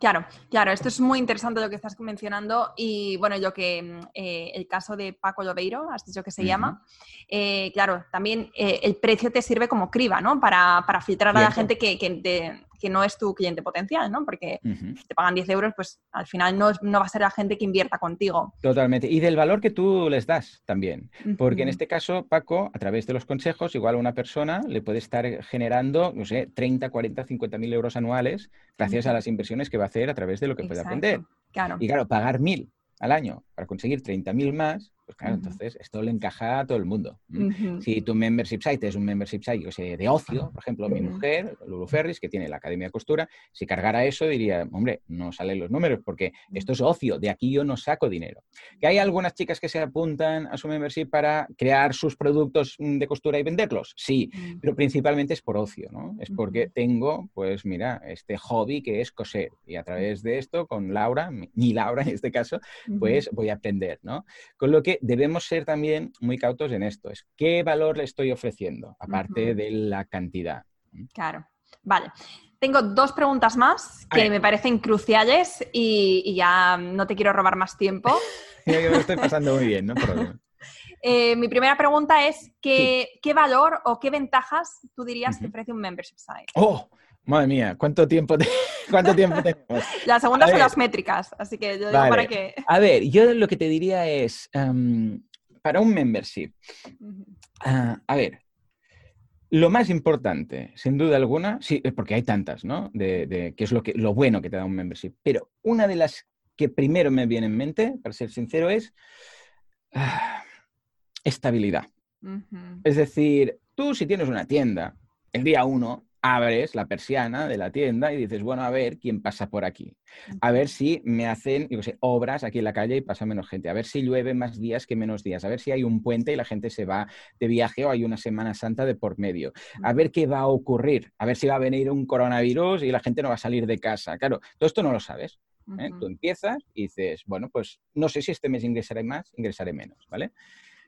Claro, claro, esto es muy interesante lo que estás mencionando y bueno, yo que mm, eh, el caso de Paco Lobeiro, has dicho que se llama, eh, claro, también eh, el precio te sirve como criba, ¿no? Para, filtrar a la gente que, que, que no es tu cliente potencial, ¿no? Porque si te pagan 10 euros, pues al final no, no, va a ser la gente que invierta contigo. Totalmente. Y del valor que tú les das también. Porque en este caso, Paco, a través de los consejos, igual a una persona le puede estar generando, no sé, 30, 40, 50 mil euros anuales gracias a las inversiones que va a hacer a través de lo que puede aprender. Claro. Y claro, pagar mil al año para conseguir 30.000 más, pues claro, entonces esto le encaja a todo el mundo. Si tu membership site es un membership site yo sé, de ocio, por ejemplo, mi mujer, Lulu Ferris, que tiene la Academia de Costura, si cargara eso diría, hombre, no salen los números porque esto es ocio, de aquí yo no saco dinero. Que hay algunas chicas que se apuntan a su membership para crear sus productos de costura y venderlos, sí, pero principalmente es por ocio, ¿no? Es porque tengo, pues mira, este hobby que es coser y a través de esto con Laura, mi Laura en este caso, pues voy a aprender, ¿no? Con lo que debemos ser también muy cautos en esto, es qué valor le estoy ofreciendo, aparte de la cantidad. Claro, vale. Tengo dos preguntas más que me parecen cruciales y, ya no te quiero robar más tiempo. me estoy pasando muy bien, ¿no? Eh, mi primera pregunta es, ¿qué, ¿qué, valor o qué ventajas tú dirías que ofrece un membership site? ¡Oh! Madre mía, ¿cuánto tiempo, ¿cuánto tiempo tenemos? La segunda son las métricas, así que yo digo para qué. A ver, yo lo que te diría es, em, para un membership, ah, a ver, lo más importante, sin duda alguna, sí, porque hay tantas, ¿no? De, qué es lo, que, lo bueno que te da un membership, pero una de las que primero me viene en mente, para ser sincero, es ah, estabilidad. Es decir, tú si tienes una tienda, el día uno abres la persiana de la tienda y dices, bueno, a ver quién pasa por aquí. A ver si me hacen, yo sé, obras aquí en la calle y pasa menos gente. A ver si llueve más días que menos días. A ver si hay un puente y la gente se va de viaje o hay una Semana Santa de por medio. A ver qué va a ocurrir. A ver si va a venir un coronavirus y la gente no va a salir de casa. Claro, todo esto no lo sabes. ¿eh? Tú empiezas y dices, bueno, pues no sé si este mes ingresaré más, ingresaré menos, ¿vale?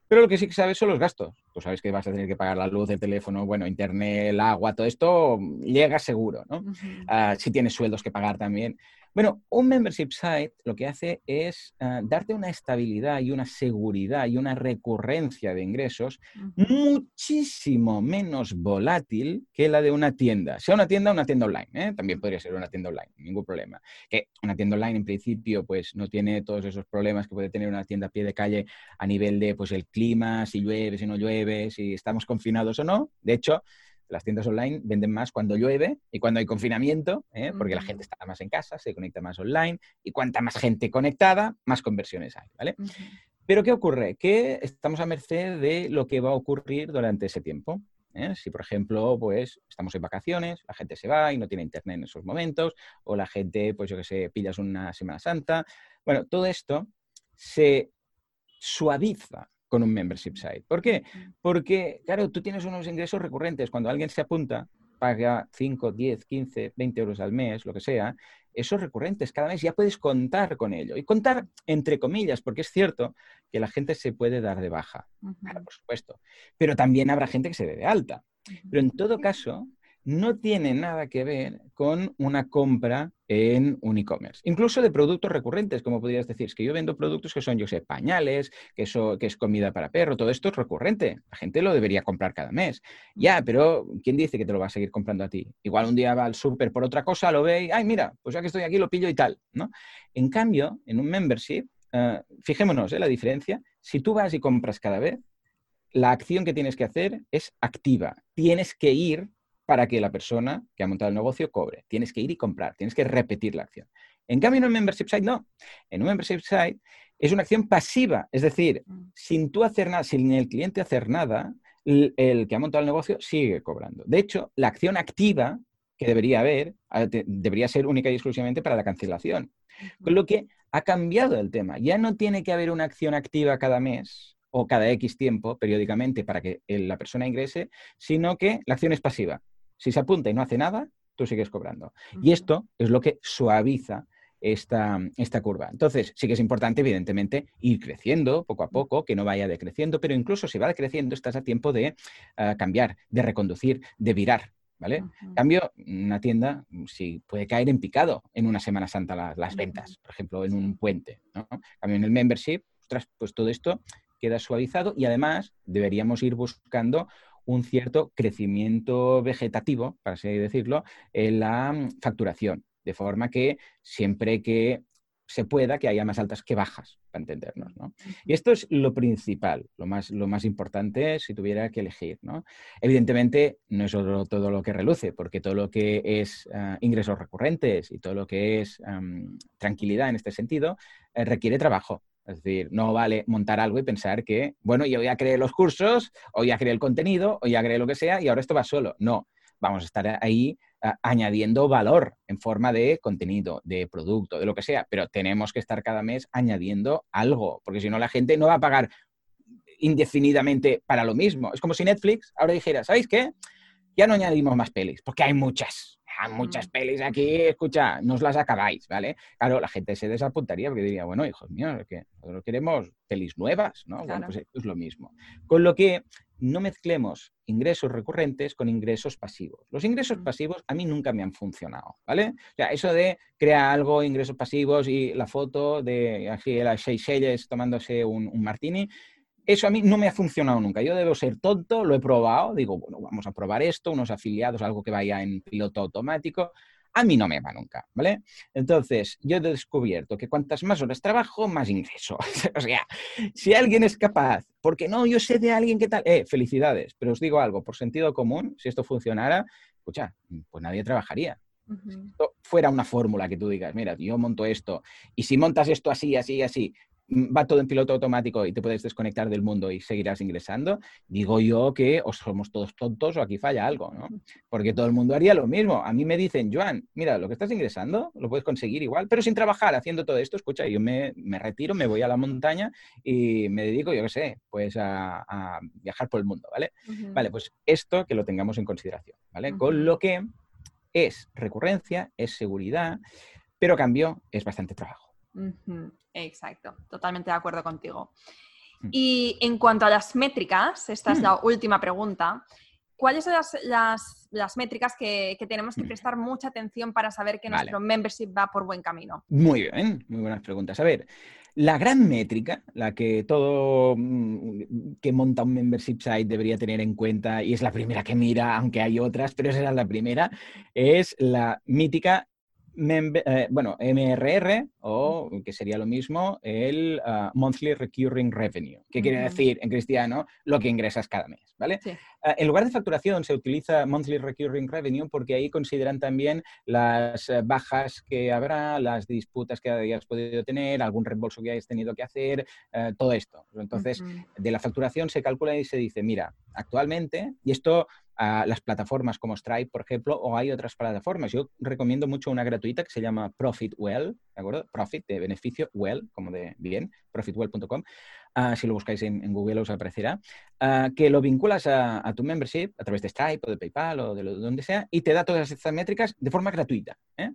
Pero lo que sí que sabes son los gastos. Tú sabes que vas a tener que pagar la luz, el teléfono, bueno, internet, el agua, todo esto llega seguro, ¿no? Ah, si tienes sueldos que pagar también. Bueno, un membership site lo que hace es ah, darte una estabilidad y una seguridad y una recurrencia de ingresos muchísimo menos volátil que la de una tienda. Sea una tienda una tienda online, ¿eh? también podría ser una tienda online, ningún problema. Que una tienda online en principio pues no tiene todos esos problemas que puede tener una tienda a pie de calle a nivel de pues el clima, si llueve, si no llueve, si estamos confinados o no. De hecho, las tiendas online venden más cuando llueve y cuando hay confinamiento, ¿eh? porque la gente está más en casa, se conecta más online y cuanta más gente conectada, más conversiones hay, ¿vale? Pero ¿qué ocurre? Que estamos a merced de lo que va a ocurrir durante ese tiempo. ¿eh? Si, por ejemplo, pues estamos en vacaciones, la gente se va y no tiene internet en esos momentos, o la gente, pues yo que sé, pillas una Semana Santa. Bueno, todo esto se suaviza con un membership site. ¿Por qué? Porque, claro, tú tienes unos ingresos recurrentes. Cuando alguien se apunta, paga 5, 10, 15, 20 euros al mes, lo que sea, esos recurrentes cada mes ya puedes contar con ello. Y contar entre comillas, porque es cierto que la gente se puede dar de baja, por supuesto. Pero también habrá gente que se dé de alta. Pero en todo caso, no tiene nada que ver con una compra en un e-commerce. Incluso de productos recurrentes, como podrías decir, es que yo vendo productos que son, yo sé, pañales, que, eso, que es comida para perro, todo esto es recurrente. La gente lo debería comprar cada mes. Ya, pero ¿quién dice que te lo va a seguir comprando a ti? Igual un día va al súper por otra cosa, lo ve y, ay, mira, pues ya que estoy aquí lo pillo y tal, ¿no? En cambio, en un membership, eh, fijémonos, ¿eh? la diferencia, si tú vas y compras cada vez, la acción que tienes que hacer es activa. Tienes que ir para que la persona que ha montado el negocio cobre. Tienes que ir y comprar, tienes que repetir la acción. En cambio, en un membership site no. En un membership site es una acción pasiva, es decir, mm. sin tú hacer nada, sin el cliente hacer nada, el, que ha montado el negocio sigue cobrando. De hecho, la acción activa que debería haber debería ser única y exclusivamente para la cancelación. Con lo que ha cambiado el tema. Ya no tiene que haber una acción activa cada mes o cada X tiempo periódicamente para que la persona ingrese, sino que la acción es pasiva. Si se apunta y no hace nada, tú sigues cobrando. Y esto es lo que suaviza esta, esta, curva. Entonces, sí que es importante, evidentemente, ir creciendo poco a poco, que no vaya decreciendo, pero incluso si va decreciendo, estás a tiempo de ah, cambiar, de reconducir, de virar. ¿Vale? cambio, una tienda sí puede caer en picado en una Semana Santa las, ventas, por ejemplo, en un puente. ¿no? cambio, en el membership, pues todo esto queda suavizado y además deberíamos ir buscando un cierto crecimiento vegetativo, para así decirlo, en la mm, facturación, de forma que siempre que se pueda, que haya más altas que bajas, para entendernos. ¿no? Y esto es lo principal, lo más, lo más importante si tuviera que elegir. ¿no? Evidentemente, no es todo lo que reluce, porque todo lo que es ah, ingresos recurrentes y todo lo que es tranquilidad en este sentido eh, requiere trabajo. Es decir, no vale montar algo y pensar que, bueno, yo ya creé los cursos, o ya creé el contenido, o ya creé lo que sea, y ahora esto va solo. No, vamos a estar ahí añadiendo valor en forma de contenido, de producto, de lo que sea, pero tenemos que estar cada mes añadiendo algo, porque si no la gente no va a pagar indefinidamente para lo mismo. Es como si Netflix ahora dijera, ¿sabéis qué? Ya no añadimos más pelis, porque hay muchas hay muchas mm. pelis aquí, escucha, no os las acabáis, ¿vale? Claro, la gente se desapuntaría porque diría, bueno, hijos míos, que nosotros queremos pelis nuevas, ¿no? Bueno, pues es lo mismo. Con lo que no mezclemos ingresos recurrentes con ingresos pasivos. Los ingresos mm. pasivos a mí nunca me han funcionado, ¿vale? O sea, eso de crear algo, ingresos pasivos y la foto de aquí las seis tomándose un, un martini, eso a mí no me ha funcionado nunca. Yo debo ser tonto, lo he probado, digo, bueno, vamos a probar esto, unos afiliados, algo que vaya en piloto automático. A mí no me va nunca, ¿vale? Entonces, yo he descubierto que cuantas más horas trabajo, más ingreso. o sea, si alguien es capaz, porque no, yo sé de alguien que tal, eh, felicidades, pero os digo algo, por sentido común, si esto funcionara, escucha, pues nadie trabajaría. Si esto fuera una fórmula que tú digas, mira, yo monto esto, y si montas esto así, así, así, va todo en piloto automático y te puedes desconectar del mundo y seguirás ingresando, digo yo que o somos todos tontos o aquí falla algo, ¿no? Porque todo el mundo haría lo mismo. A mí me dicen, Joan, mira, lo que estás ingresando lo puedes conseguir igual, pero sin trabajar, haciendo todo esto, escucha, yo me, retiro, me voy a la montaña y me dedico, yo qué sé, pues a, viajar por el mundo, ¿vale? Vale, pues esto que lo tengamos en consideración, ¿vale? Con lo que es recurrencia, es seguridad, pero cambio es bastante trabajo. Exacto, totalmente de acuerdo contigo. Mm. Y en cuanto a las métricas, esta es la mm. última pregunta. ¿Cuáles son las, métricas que, tenemos que mm. prestar mucha atención para saber que nuestro membership va por buen camino? Muy bien, muy buenas preguntas. A ver, la gran métrica, la que todo que monta un membership site debería tener en cuenta, y es la primera que mira, aunque hay otras, pero esa es la primera, es la mítica eh, bueno, MRR o que sería lo mismo el ah, Monthly Recurring Revenue, que quiere decir en cristiano lo que ingresas cada mes, ¿vale? Ah, en lugar de facturación se utiliza Monthly Recurring Revenue porque ahí consideran también las eh, bajas que habrá, las disputas que hayas podido tener, algún reembolso que hayas tenido que hacer, eh, todo esto. Entonces, de la facturación se calcula y se dice, mira, actualmente, y esto a las plataformas como Stripe, por ejemplo, o hay otras plataformas. Yo recomiendo mucho una gratuita que se llama Profit Well, ¿de acuerdo? Profit de beneficio, well, como de bien, profitwell.com. Ah, si lo buscáis en, Google os aparecerá, ah, que lo vinculas a, tu membership a través de Stripe o de PayPal o de, donde sea y te da todas estas métricas de forma gratuita. ¿eh?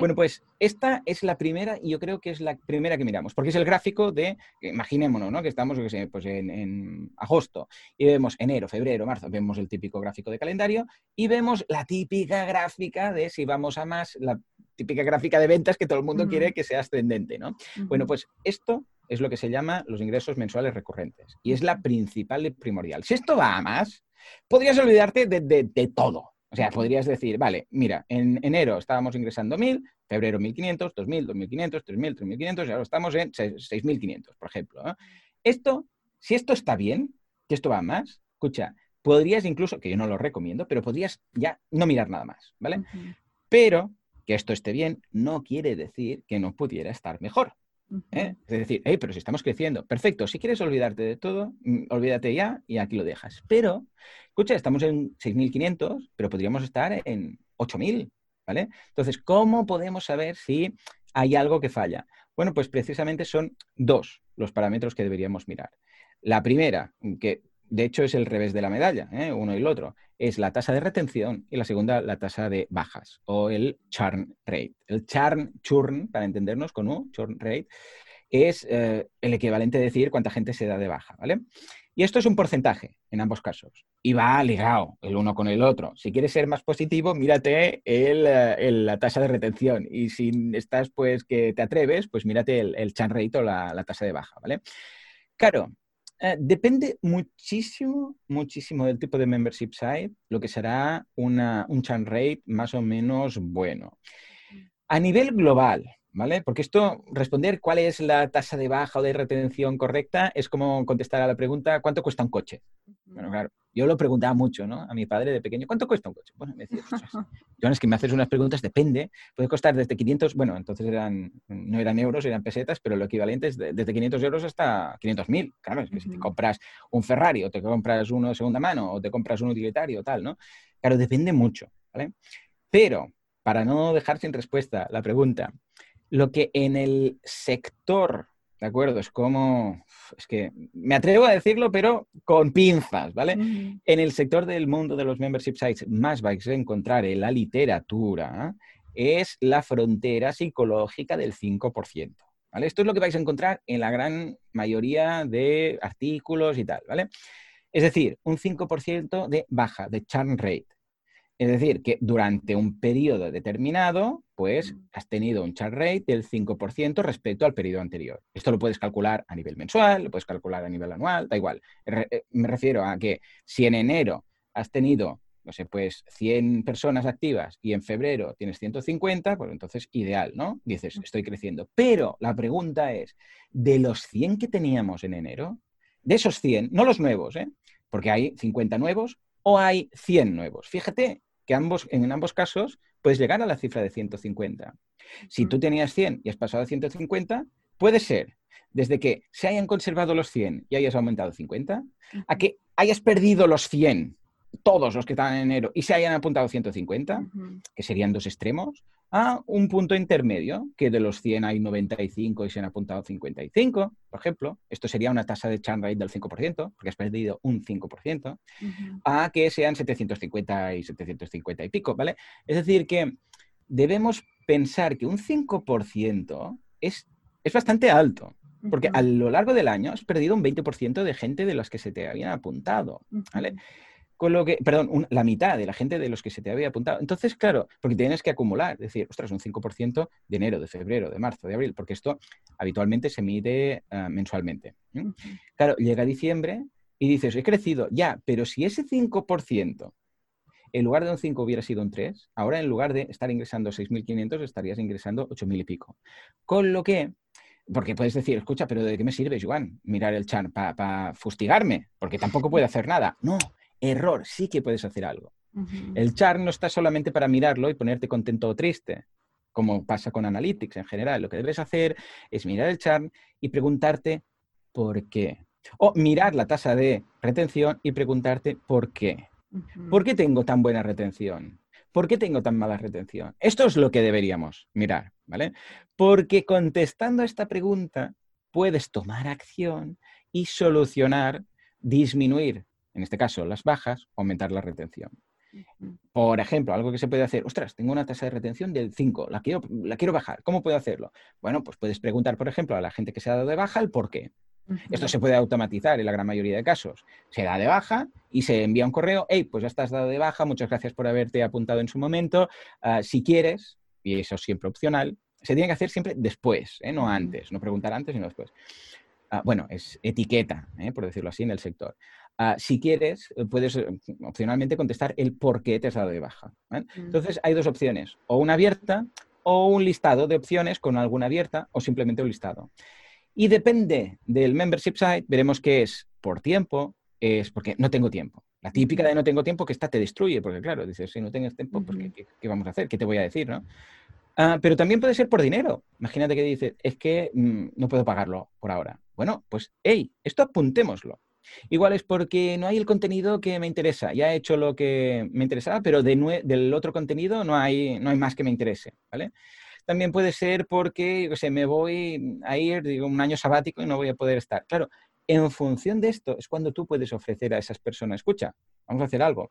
Bueno, pues esta es la primera y yo creo que es la primera que miramos, porque es el gráfico de, imaginémonos, ¿no? que estamos pues en, en agosto y vemos enero, febrero, marzo, vemos el típico gráfico de calendario y vemos la típica gráfica de si vamos a más, la típica gráfica de ventas que todo el mundo quiere que sea ascendente, ¿no? Bueno, pues esto es lo que se llama los ingresos mensuales recurrentes y es la principal y primordial. Si esto va a más, podrías olvidarte de, todo. O sea, podrías decir, vale, mira, en enero estábamos ingresando 1.000, febrero 1.500, 2.000, 2.500, 3.000, 3.500 y ahora estamos en 6.500, por ejemplo. Esto, si esto está bien, que esto va a más, escucha, podrías incluso, que yo no lo recomiendo, pero podrías ya no mirar nada más, ¿vale? Pero que esto esté bien no quiere decir que no pudiera estar mejor. ¿Eh? Es decir, pero si estamos creciendo, perfecto, si quieres olvidarte de todo, mm, olvídate ya y aquí lo dejas. Pero, escucha, estamos en 6.500, pero podríamos estar en 8.000, ¿vale? Entonces, ¿cómo podemos saber si hay algo que falla? Bueno, pues precisamente son dos los parámetros que deberíamos mirar. La primera, que de hecho es el revés de la medalla, ¿eh? uno y el otro, es la tasa de retención y la segunda la tasa de bajas o el churn rate. El churn, churn para entendernos con U, churn rate, es eh, el equivalente a decir cuánta gente se da de baja, ¿vale? Y esto es un porcentaje en ambos casos y va ligado el uno con el otro. Si quieres ser más positivo, mírate eh, la tasa de retención y si estás pues que te atreves, pues mírate el, churn rate o la, la tasa de baja, ¿vale? Claro, eh, depende muchísimo, muchísimo del tipo de membership site, lo que será una, un churn rate más o menos bueno. A nivel global, ¿vale? Porque esto, responder cuál es la tasa de baja o de retención correcta es como contestar a la pregunta, ¿cuánto cuesta un coche? Bueno, claro, yo lo preguntaba mucho, ¿no? A mi padre de pequeño, ¿cuánto cuesta un coche? Bueno, me decía, yo es que me haces unas preguntas, depende, puede costar desde 500, bueno, entonces eran, no eran euros, eran pesetas, pero lo equivalente es desde 500 euros hasta 500.000. Claro, es que si te compras un Ferrari o te compras uno de segunda mano o te compras un utilitario tal, ¿no? Claro, depende mucho, ¿vale? Pero, para no dejar sin respuesta la pregunta, lo que en el sector, ¿de acuerdo? Es como, es que me atrevo a decirlo, pero con pinzas, ¿vale? En el sector del mundo de los membership sites más vais a encontrar en la literatura es la frontera psicológica del 5%. ¿Vale? Esto es lo que vais a encontrar en la gran mayoría de artículos y tal, ¿vale? Es decir, un 5% de baja, de churn rate. Es decir, que durante un periodo determinado, pues has tenido un churn rate del 5% respecto al periodo anterior. Esto lo puedes calcular a nivel mensual, lo puedes calcular a nivel anual, da igual. Eh, me refiero a que si en enero has tenido, no sé, pues 100 personas activas y en febrero tienes 150, pues entonces ideal, ¿no? Dices, estoy creciendo. Pero la pregunta es, de los 100 que teníamos en enero, de esos 100, no los nuevos, ¿eh? Porque hay 50 nuevos o hay 100 nuevos. Fíjate que ambos, en ambos casos puedes llegar a la cifra de 150. Si tú tenías 100 y has pasado a 150, puede ser desde que se hayan conservado los 100 y hayas aumentado 50, a que hayas perdido los 100, todos los que estaban en enero, y se hayan apuntado 150, que serían dos extremos, a un punto intermedio, que de los 100 hay 95 y se han apuntado 55, por ejemplo. Esto sería una tasa de churn rate del 5%, porque has perdido un 5%, a que sean 750 y 750 y pico, ¿vale? Es decir, que debemos pensar que un 5% es, es bastante alto. Porque a lo largo del año has perdido un 20% de gente de los que se te habían apuntado, ¿vale? Con lo que, perdón, la mitad de la gente de los que se te había apuntado. Entonces, claro, porque tienes que acumular, es decir, ostras, un 5% de enero, de febrero, de marzo, de abril, porque esto habitualmente se mide ah, mensualmente. Claro, llega diciembre y dices, he crecido, ya, pero si ese 5% en lugar de un 5 hubiera sido un 3, ahora en lugar de estar ingresando 6.500 estarías ingresando 8.000 y pico. Con lo que, porque puedes decir, escucha, pero ¿de qué me sirve, Joan, mirar el chat para fustigarme? Porque tampoco puede hacer nada. No, error, sí que puedes hacer algo. El chart no está solamente para mirarlo y ponerte contento o triste, como pasa con Analytics en general. Lo que debes hacer es mirar el chart y preguntarte por qué. O mirar la tasa de retención y preguntarte por qué. ¿Por qué tengo tan buena retención? ¿Por qué tengo tan mala retención? Esto es lo que deberíamos mirar, ¿vale? Porque contestando a esta pregunta puedes tomar acción y solucionar, disminuir, en este caso las bajas, aumentar la retención. Por ejemplo, algo que se puede hacer, ostras, tengo una tasa de retención del 5, la quiero, la quiero bajar, ¿cómo puedo hacerlo? Bueno, pues puedes preguntar, por ejemplo, a la gente que se ha dado de baja el por qué. Esto se puede automatizar en la gran mayoría de casos. Se da de baja y se envía un correo, hey, pues ya estás dado de baja, muchas gracias por haberte apuntado en su momento. Ah, si quieres, y eso es siempre opcional, se tiene que hacer siempre después, ¿eh? no antes, no preguntar antes, sino después. Ah, bueno, es etiqueta, ¿eh? por decirlo así, en el sector. Ah, si quieres, puedes eh, opcionalmente contestar el por qué te has dado de baja. Entonces, hay dos opciones, o una abierta o un listado de opciones con alguna abierta o simplemente un listado. Y depende del membership site, veremos que es por tiempo, es porque no tengo tiempo. La típica de no tengo tiempo que esta te destruye, porque claro, dices, si no tienes tiempo, pues ¿qué, vamos a hacer? ¿Qué te voy a decir? ¿no? Ah, pero también puede ser por dinero. Imagínate que dices, es que mm, no puedo pagarlo por ahora. Bueno, pues, hey, esto apuntémoslo. Igual es porque no hay el contenido que me interesa. Ya he hecho lo que me interesaba, pero del otro contenido no hay, no hay más que me interese, ¿vale? También puede ser porque, yo sé, me voy a ir, digo, un año sabático y no voy a poder estar. Claro, en función de esto es cuando tú puedes ofrecer a esas personas, escucha, vamos a hacer algo.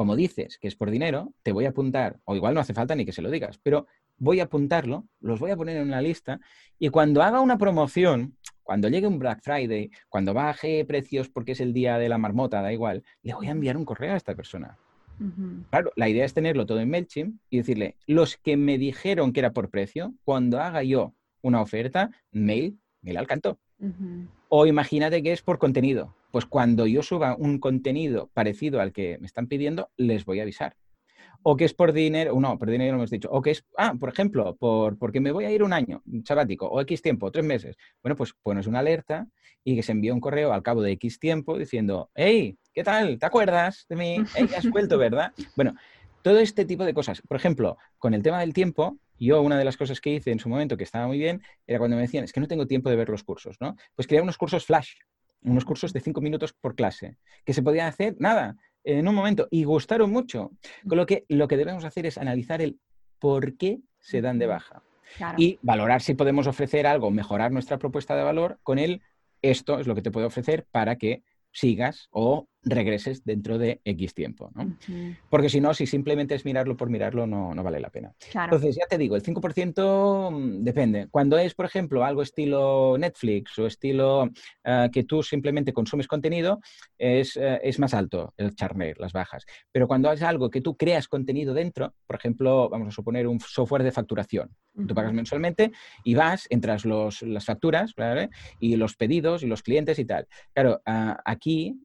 Como dices que es por dinero, te voy a apuntar, o igual no hace falta ni que se lo digas, pero voy a apuntarlo, los voy a poner en una lista y cuando haga una promoción, cuando llegue un Black Friday, cuando baje precios porque es el día de la marmota, da igual, le voy a enviar un correo a esta persona. Claro, la idea es tenerlo todo en MailChimp y decirle, los que me dijeron que era por precio, cuando haga yo una oferta, mail, mail al canto. O imagínate que es por contenido. Pues cuando yo suba un contenido parecido al que me están pidiendo, les voy a avisar o que es por dinero, no, por dinero no hemos dicho, o que es, ah, por ejemplo, por, porque me voy a ir un año sabático, o X tiempo, tres meses. Bueno, pues pones una alerta y que se envíe un correo al cabo de X tiempo diciendo, hey, ¿qué tal? ¿Te acuerdas de mí? Hey, has vuelto, ¿verdad? Bueno, todo este tipo de cosas. Por ejemplo, con el tema del tiempo, yo una de las cosas que hice en su momento que estaba muy bien era cuando me decían, es que no tengo tiempo de ver los cursos, ¿no? Pues crear unos cursos flash, unos cursos de cinco minutos por clase, que se podían hacer, nada, en un momento y gustaron mucho. Con lo que lo que debemos hacer es analizar el por qué se dan de baja. Y valorar si podemos ofrecer algo, mejorar nuestra propuesta de valor con el esto es lo que te puedo ofrecer para que sigas o regreses dentro de X tiempo. ¿no? Porque si no, si simplemente es mirarlo por mirarlo, no, no vale la pena. Entonces, ya te digo, el 5% mm, depende. Cuando es, por ejemplo, algo estilo Netflix o estilo eh, que tú simplemente consumes contenido, es, eh, es más alto el charner, las bajas. Pero cuando es algo que tú creas contenido dentro, por ejemplo, vamos a suponer un software de facturación. Tú pagas mensualmente y vas, entras los, las facturas y los pedidos y los clientes y tal. Claro, ah, aquí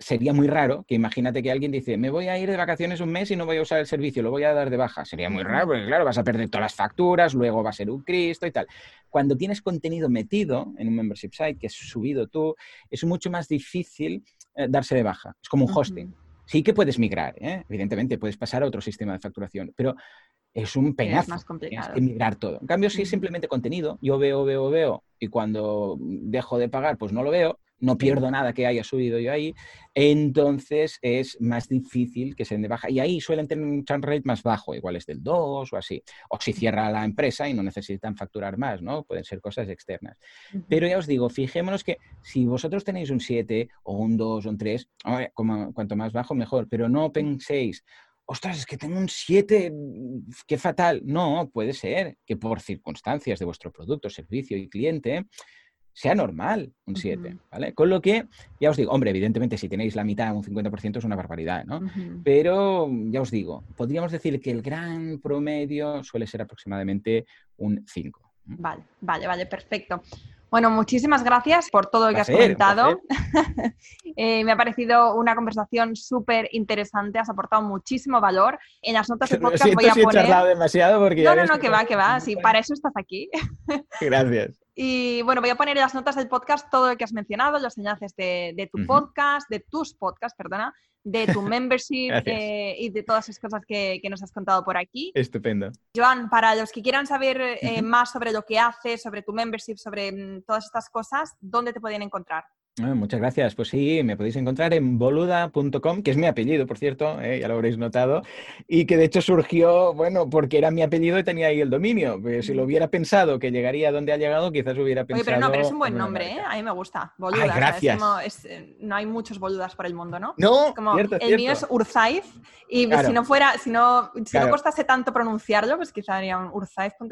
sería muy raro que imagínate que alguien dice, me voy a ir de vacaciones un mes y no voy a usar el servicio, lo voy a dar de baja. Sería muy raro, porque claro, vas a perder todas las facturas, luego va a ser un Cristo y tal. Cuando tienes contenido metido en un membership site que has subido tú, es mucho más difícil eh, darse de baja. Es como un hosting. Sí que puedes migrar, ¿eh? evidentemente, puedes pasar a otro sistema de facturación, pero es un peñazo. Es más complicado. Tienes que migrar todo. En cambio, si es simplemente contenido, yo veo, veo, veo, y cuando dejo de pagar, pues no lo veo, no pierdo nada que haya subido yo ahí, entonces es más difícil que se den de baja. Y ahí suelen tener un churn rate más bajo, igual es del 2 o así. O si cierra la empresa y no necesitan facturar más, ¿no? Pueden ser cosas externas. Pero ya os digo, fijémonos que si vosotros tenéis un 7 o un 2 o un 3, como, cuanto más bajo, mejor. Pero no penséis, ostras, es que tengo un 7, qué fatal. No, puede ser que por circunstancias de vuestro producto, servicio y cliente, sea normal un 7, ¿vale? Con lo que, ya os digo, hombre, evidentemente si tenéis la mitad, un 50% es una barbaridad, ¿no? Pero, ya os digo, podríamos decir que el gran promedio suele ser aproximadamente un 5. Vale, vale, vale, perfecto. Bueno, muchísimas gracias por todo lo que has comentado. Eh, me ha parecido una conversación súper interesante, has aportado muchísimo valor. En las notas del podcast voy a poner... demasiado porque no, no, no, que va, que va. Sí, para eso estás aquí. Gracias. Y bueno, voy a poner en las notas del podcast todo lo que has mencionado, los enlaces de, tu podcast, de tus podcasts, perdona, de tu membership eh, y de todas esas cosas que, nos has contado por aquí. Estupendo. Joan, para los que quieran saber eh, más sobre lo que haces, sobre tu membership, sobre mm, todas estas cosas, ¿dónde te pueden encontrar? Ah, muchas gracias. Pues sí, me podéis encontrar en boluda.com, que es mi apellido, por cierto, eh, ya lo habréis notado, y que de hecho surgió, bueno, porque era mi apellido y tenía ahí el dominio. Pues si lo hubiera pensado que llegaría a donde ha llegado, quizás hubiera pensado. Oye, pero no, pero es un buen nombre, ¿eh? A mí me gusta. Boluda. gracias. Eh, no hay muchos boludas por el mundo, ¿no? No, como, el mío es Urzaiz, y si no fuera, si no, si no costase tanto pronunciarlo, pues quizá haría un urzaiz.com.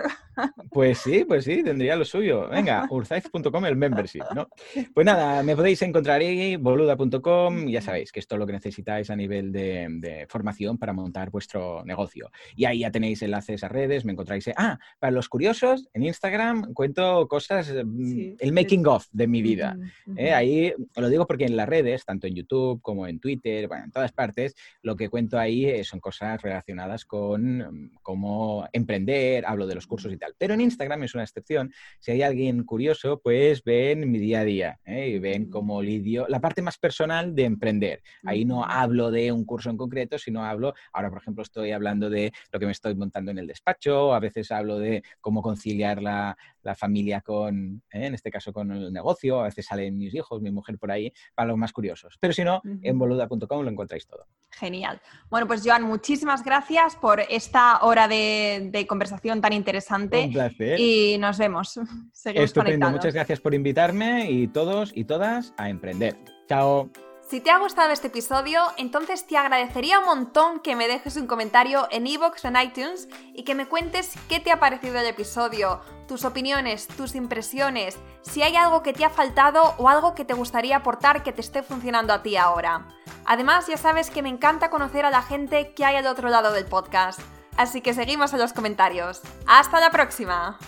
Pues sí, pues sí, tendría lo suyo. Venga, urzaiz.com el membership, ¿no? Pues nada, me podéis encontrar ahí, boluda.com, ya sabéis que es todo lo que necesitáis a nivel de, formación para montar vuestro negocio. Y ahí ya tenéis enlaces a redes, me encontráis. Ah, para los curiosos, en Instagram cuento cosas, mm, el making of de mi vida. ¿eh? Ahí lo digo porque en las redes, tanto en YouTube como en Twitter, bueno, en todas partes, lo que cuento ahí eh, son cosas relacionadas con mm, cómo emprender, hablo de los cursos y tal. Pero en Instagram es una excepción. Si hay alguien curioso, pues ven mi día a día ¿eh? y ven cómo lidio, la parte más personal de emprender. Ahí no hablo de un curso en concreto, sino hablo, ahora por ejemplo estoy hablando de lo que me estoy montando en el despacho, a veces hablo de cómo conciliar la, familia con, ¿eh? en este caso con el negocio, a veces salen mis hijos, mi mujer por ahí, para los más curiosos. Pero si no, en boluda.com lo encontráis todo. Genial. Bueno, pues Joan, muchísimas gracias por esta hora de, conversación tan interesante. Un placer. Y nos vemos. Seguimos Estupendo. Muchas gracias por invitarme y todos y todas a emprender. Chao. Si te ha gustado este episodio, entonces te agradecería un montón que me dejes un comentario en iVoox o en iTunes y que me cuentes qué te ha parecido el episodio, tus opiniones, tus impresiones, si hay algo que te ha faltado o algo que te gustaría aportar que te esté funcionando a ti ahora. Además, ya sabes que me encanta conocer a la gente que hay al otro lado del podcast. Así que seguimos en los comentarios. ¡Hasta la próxima!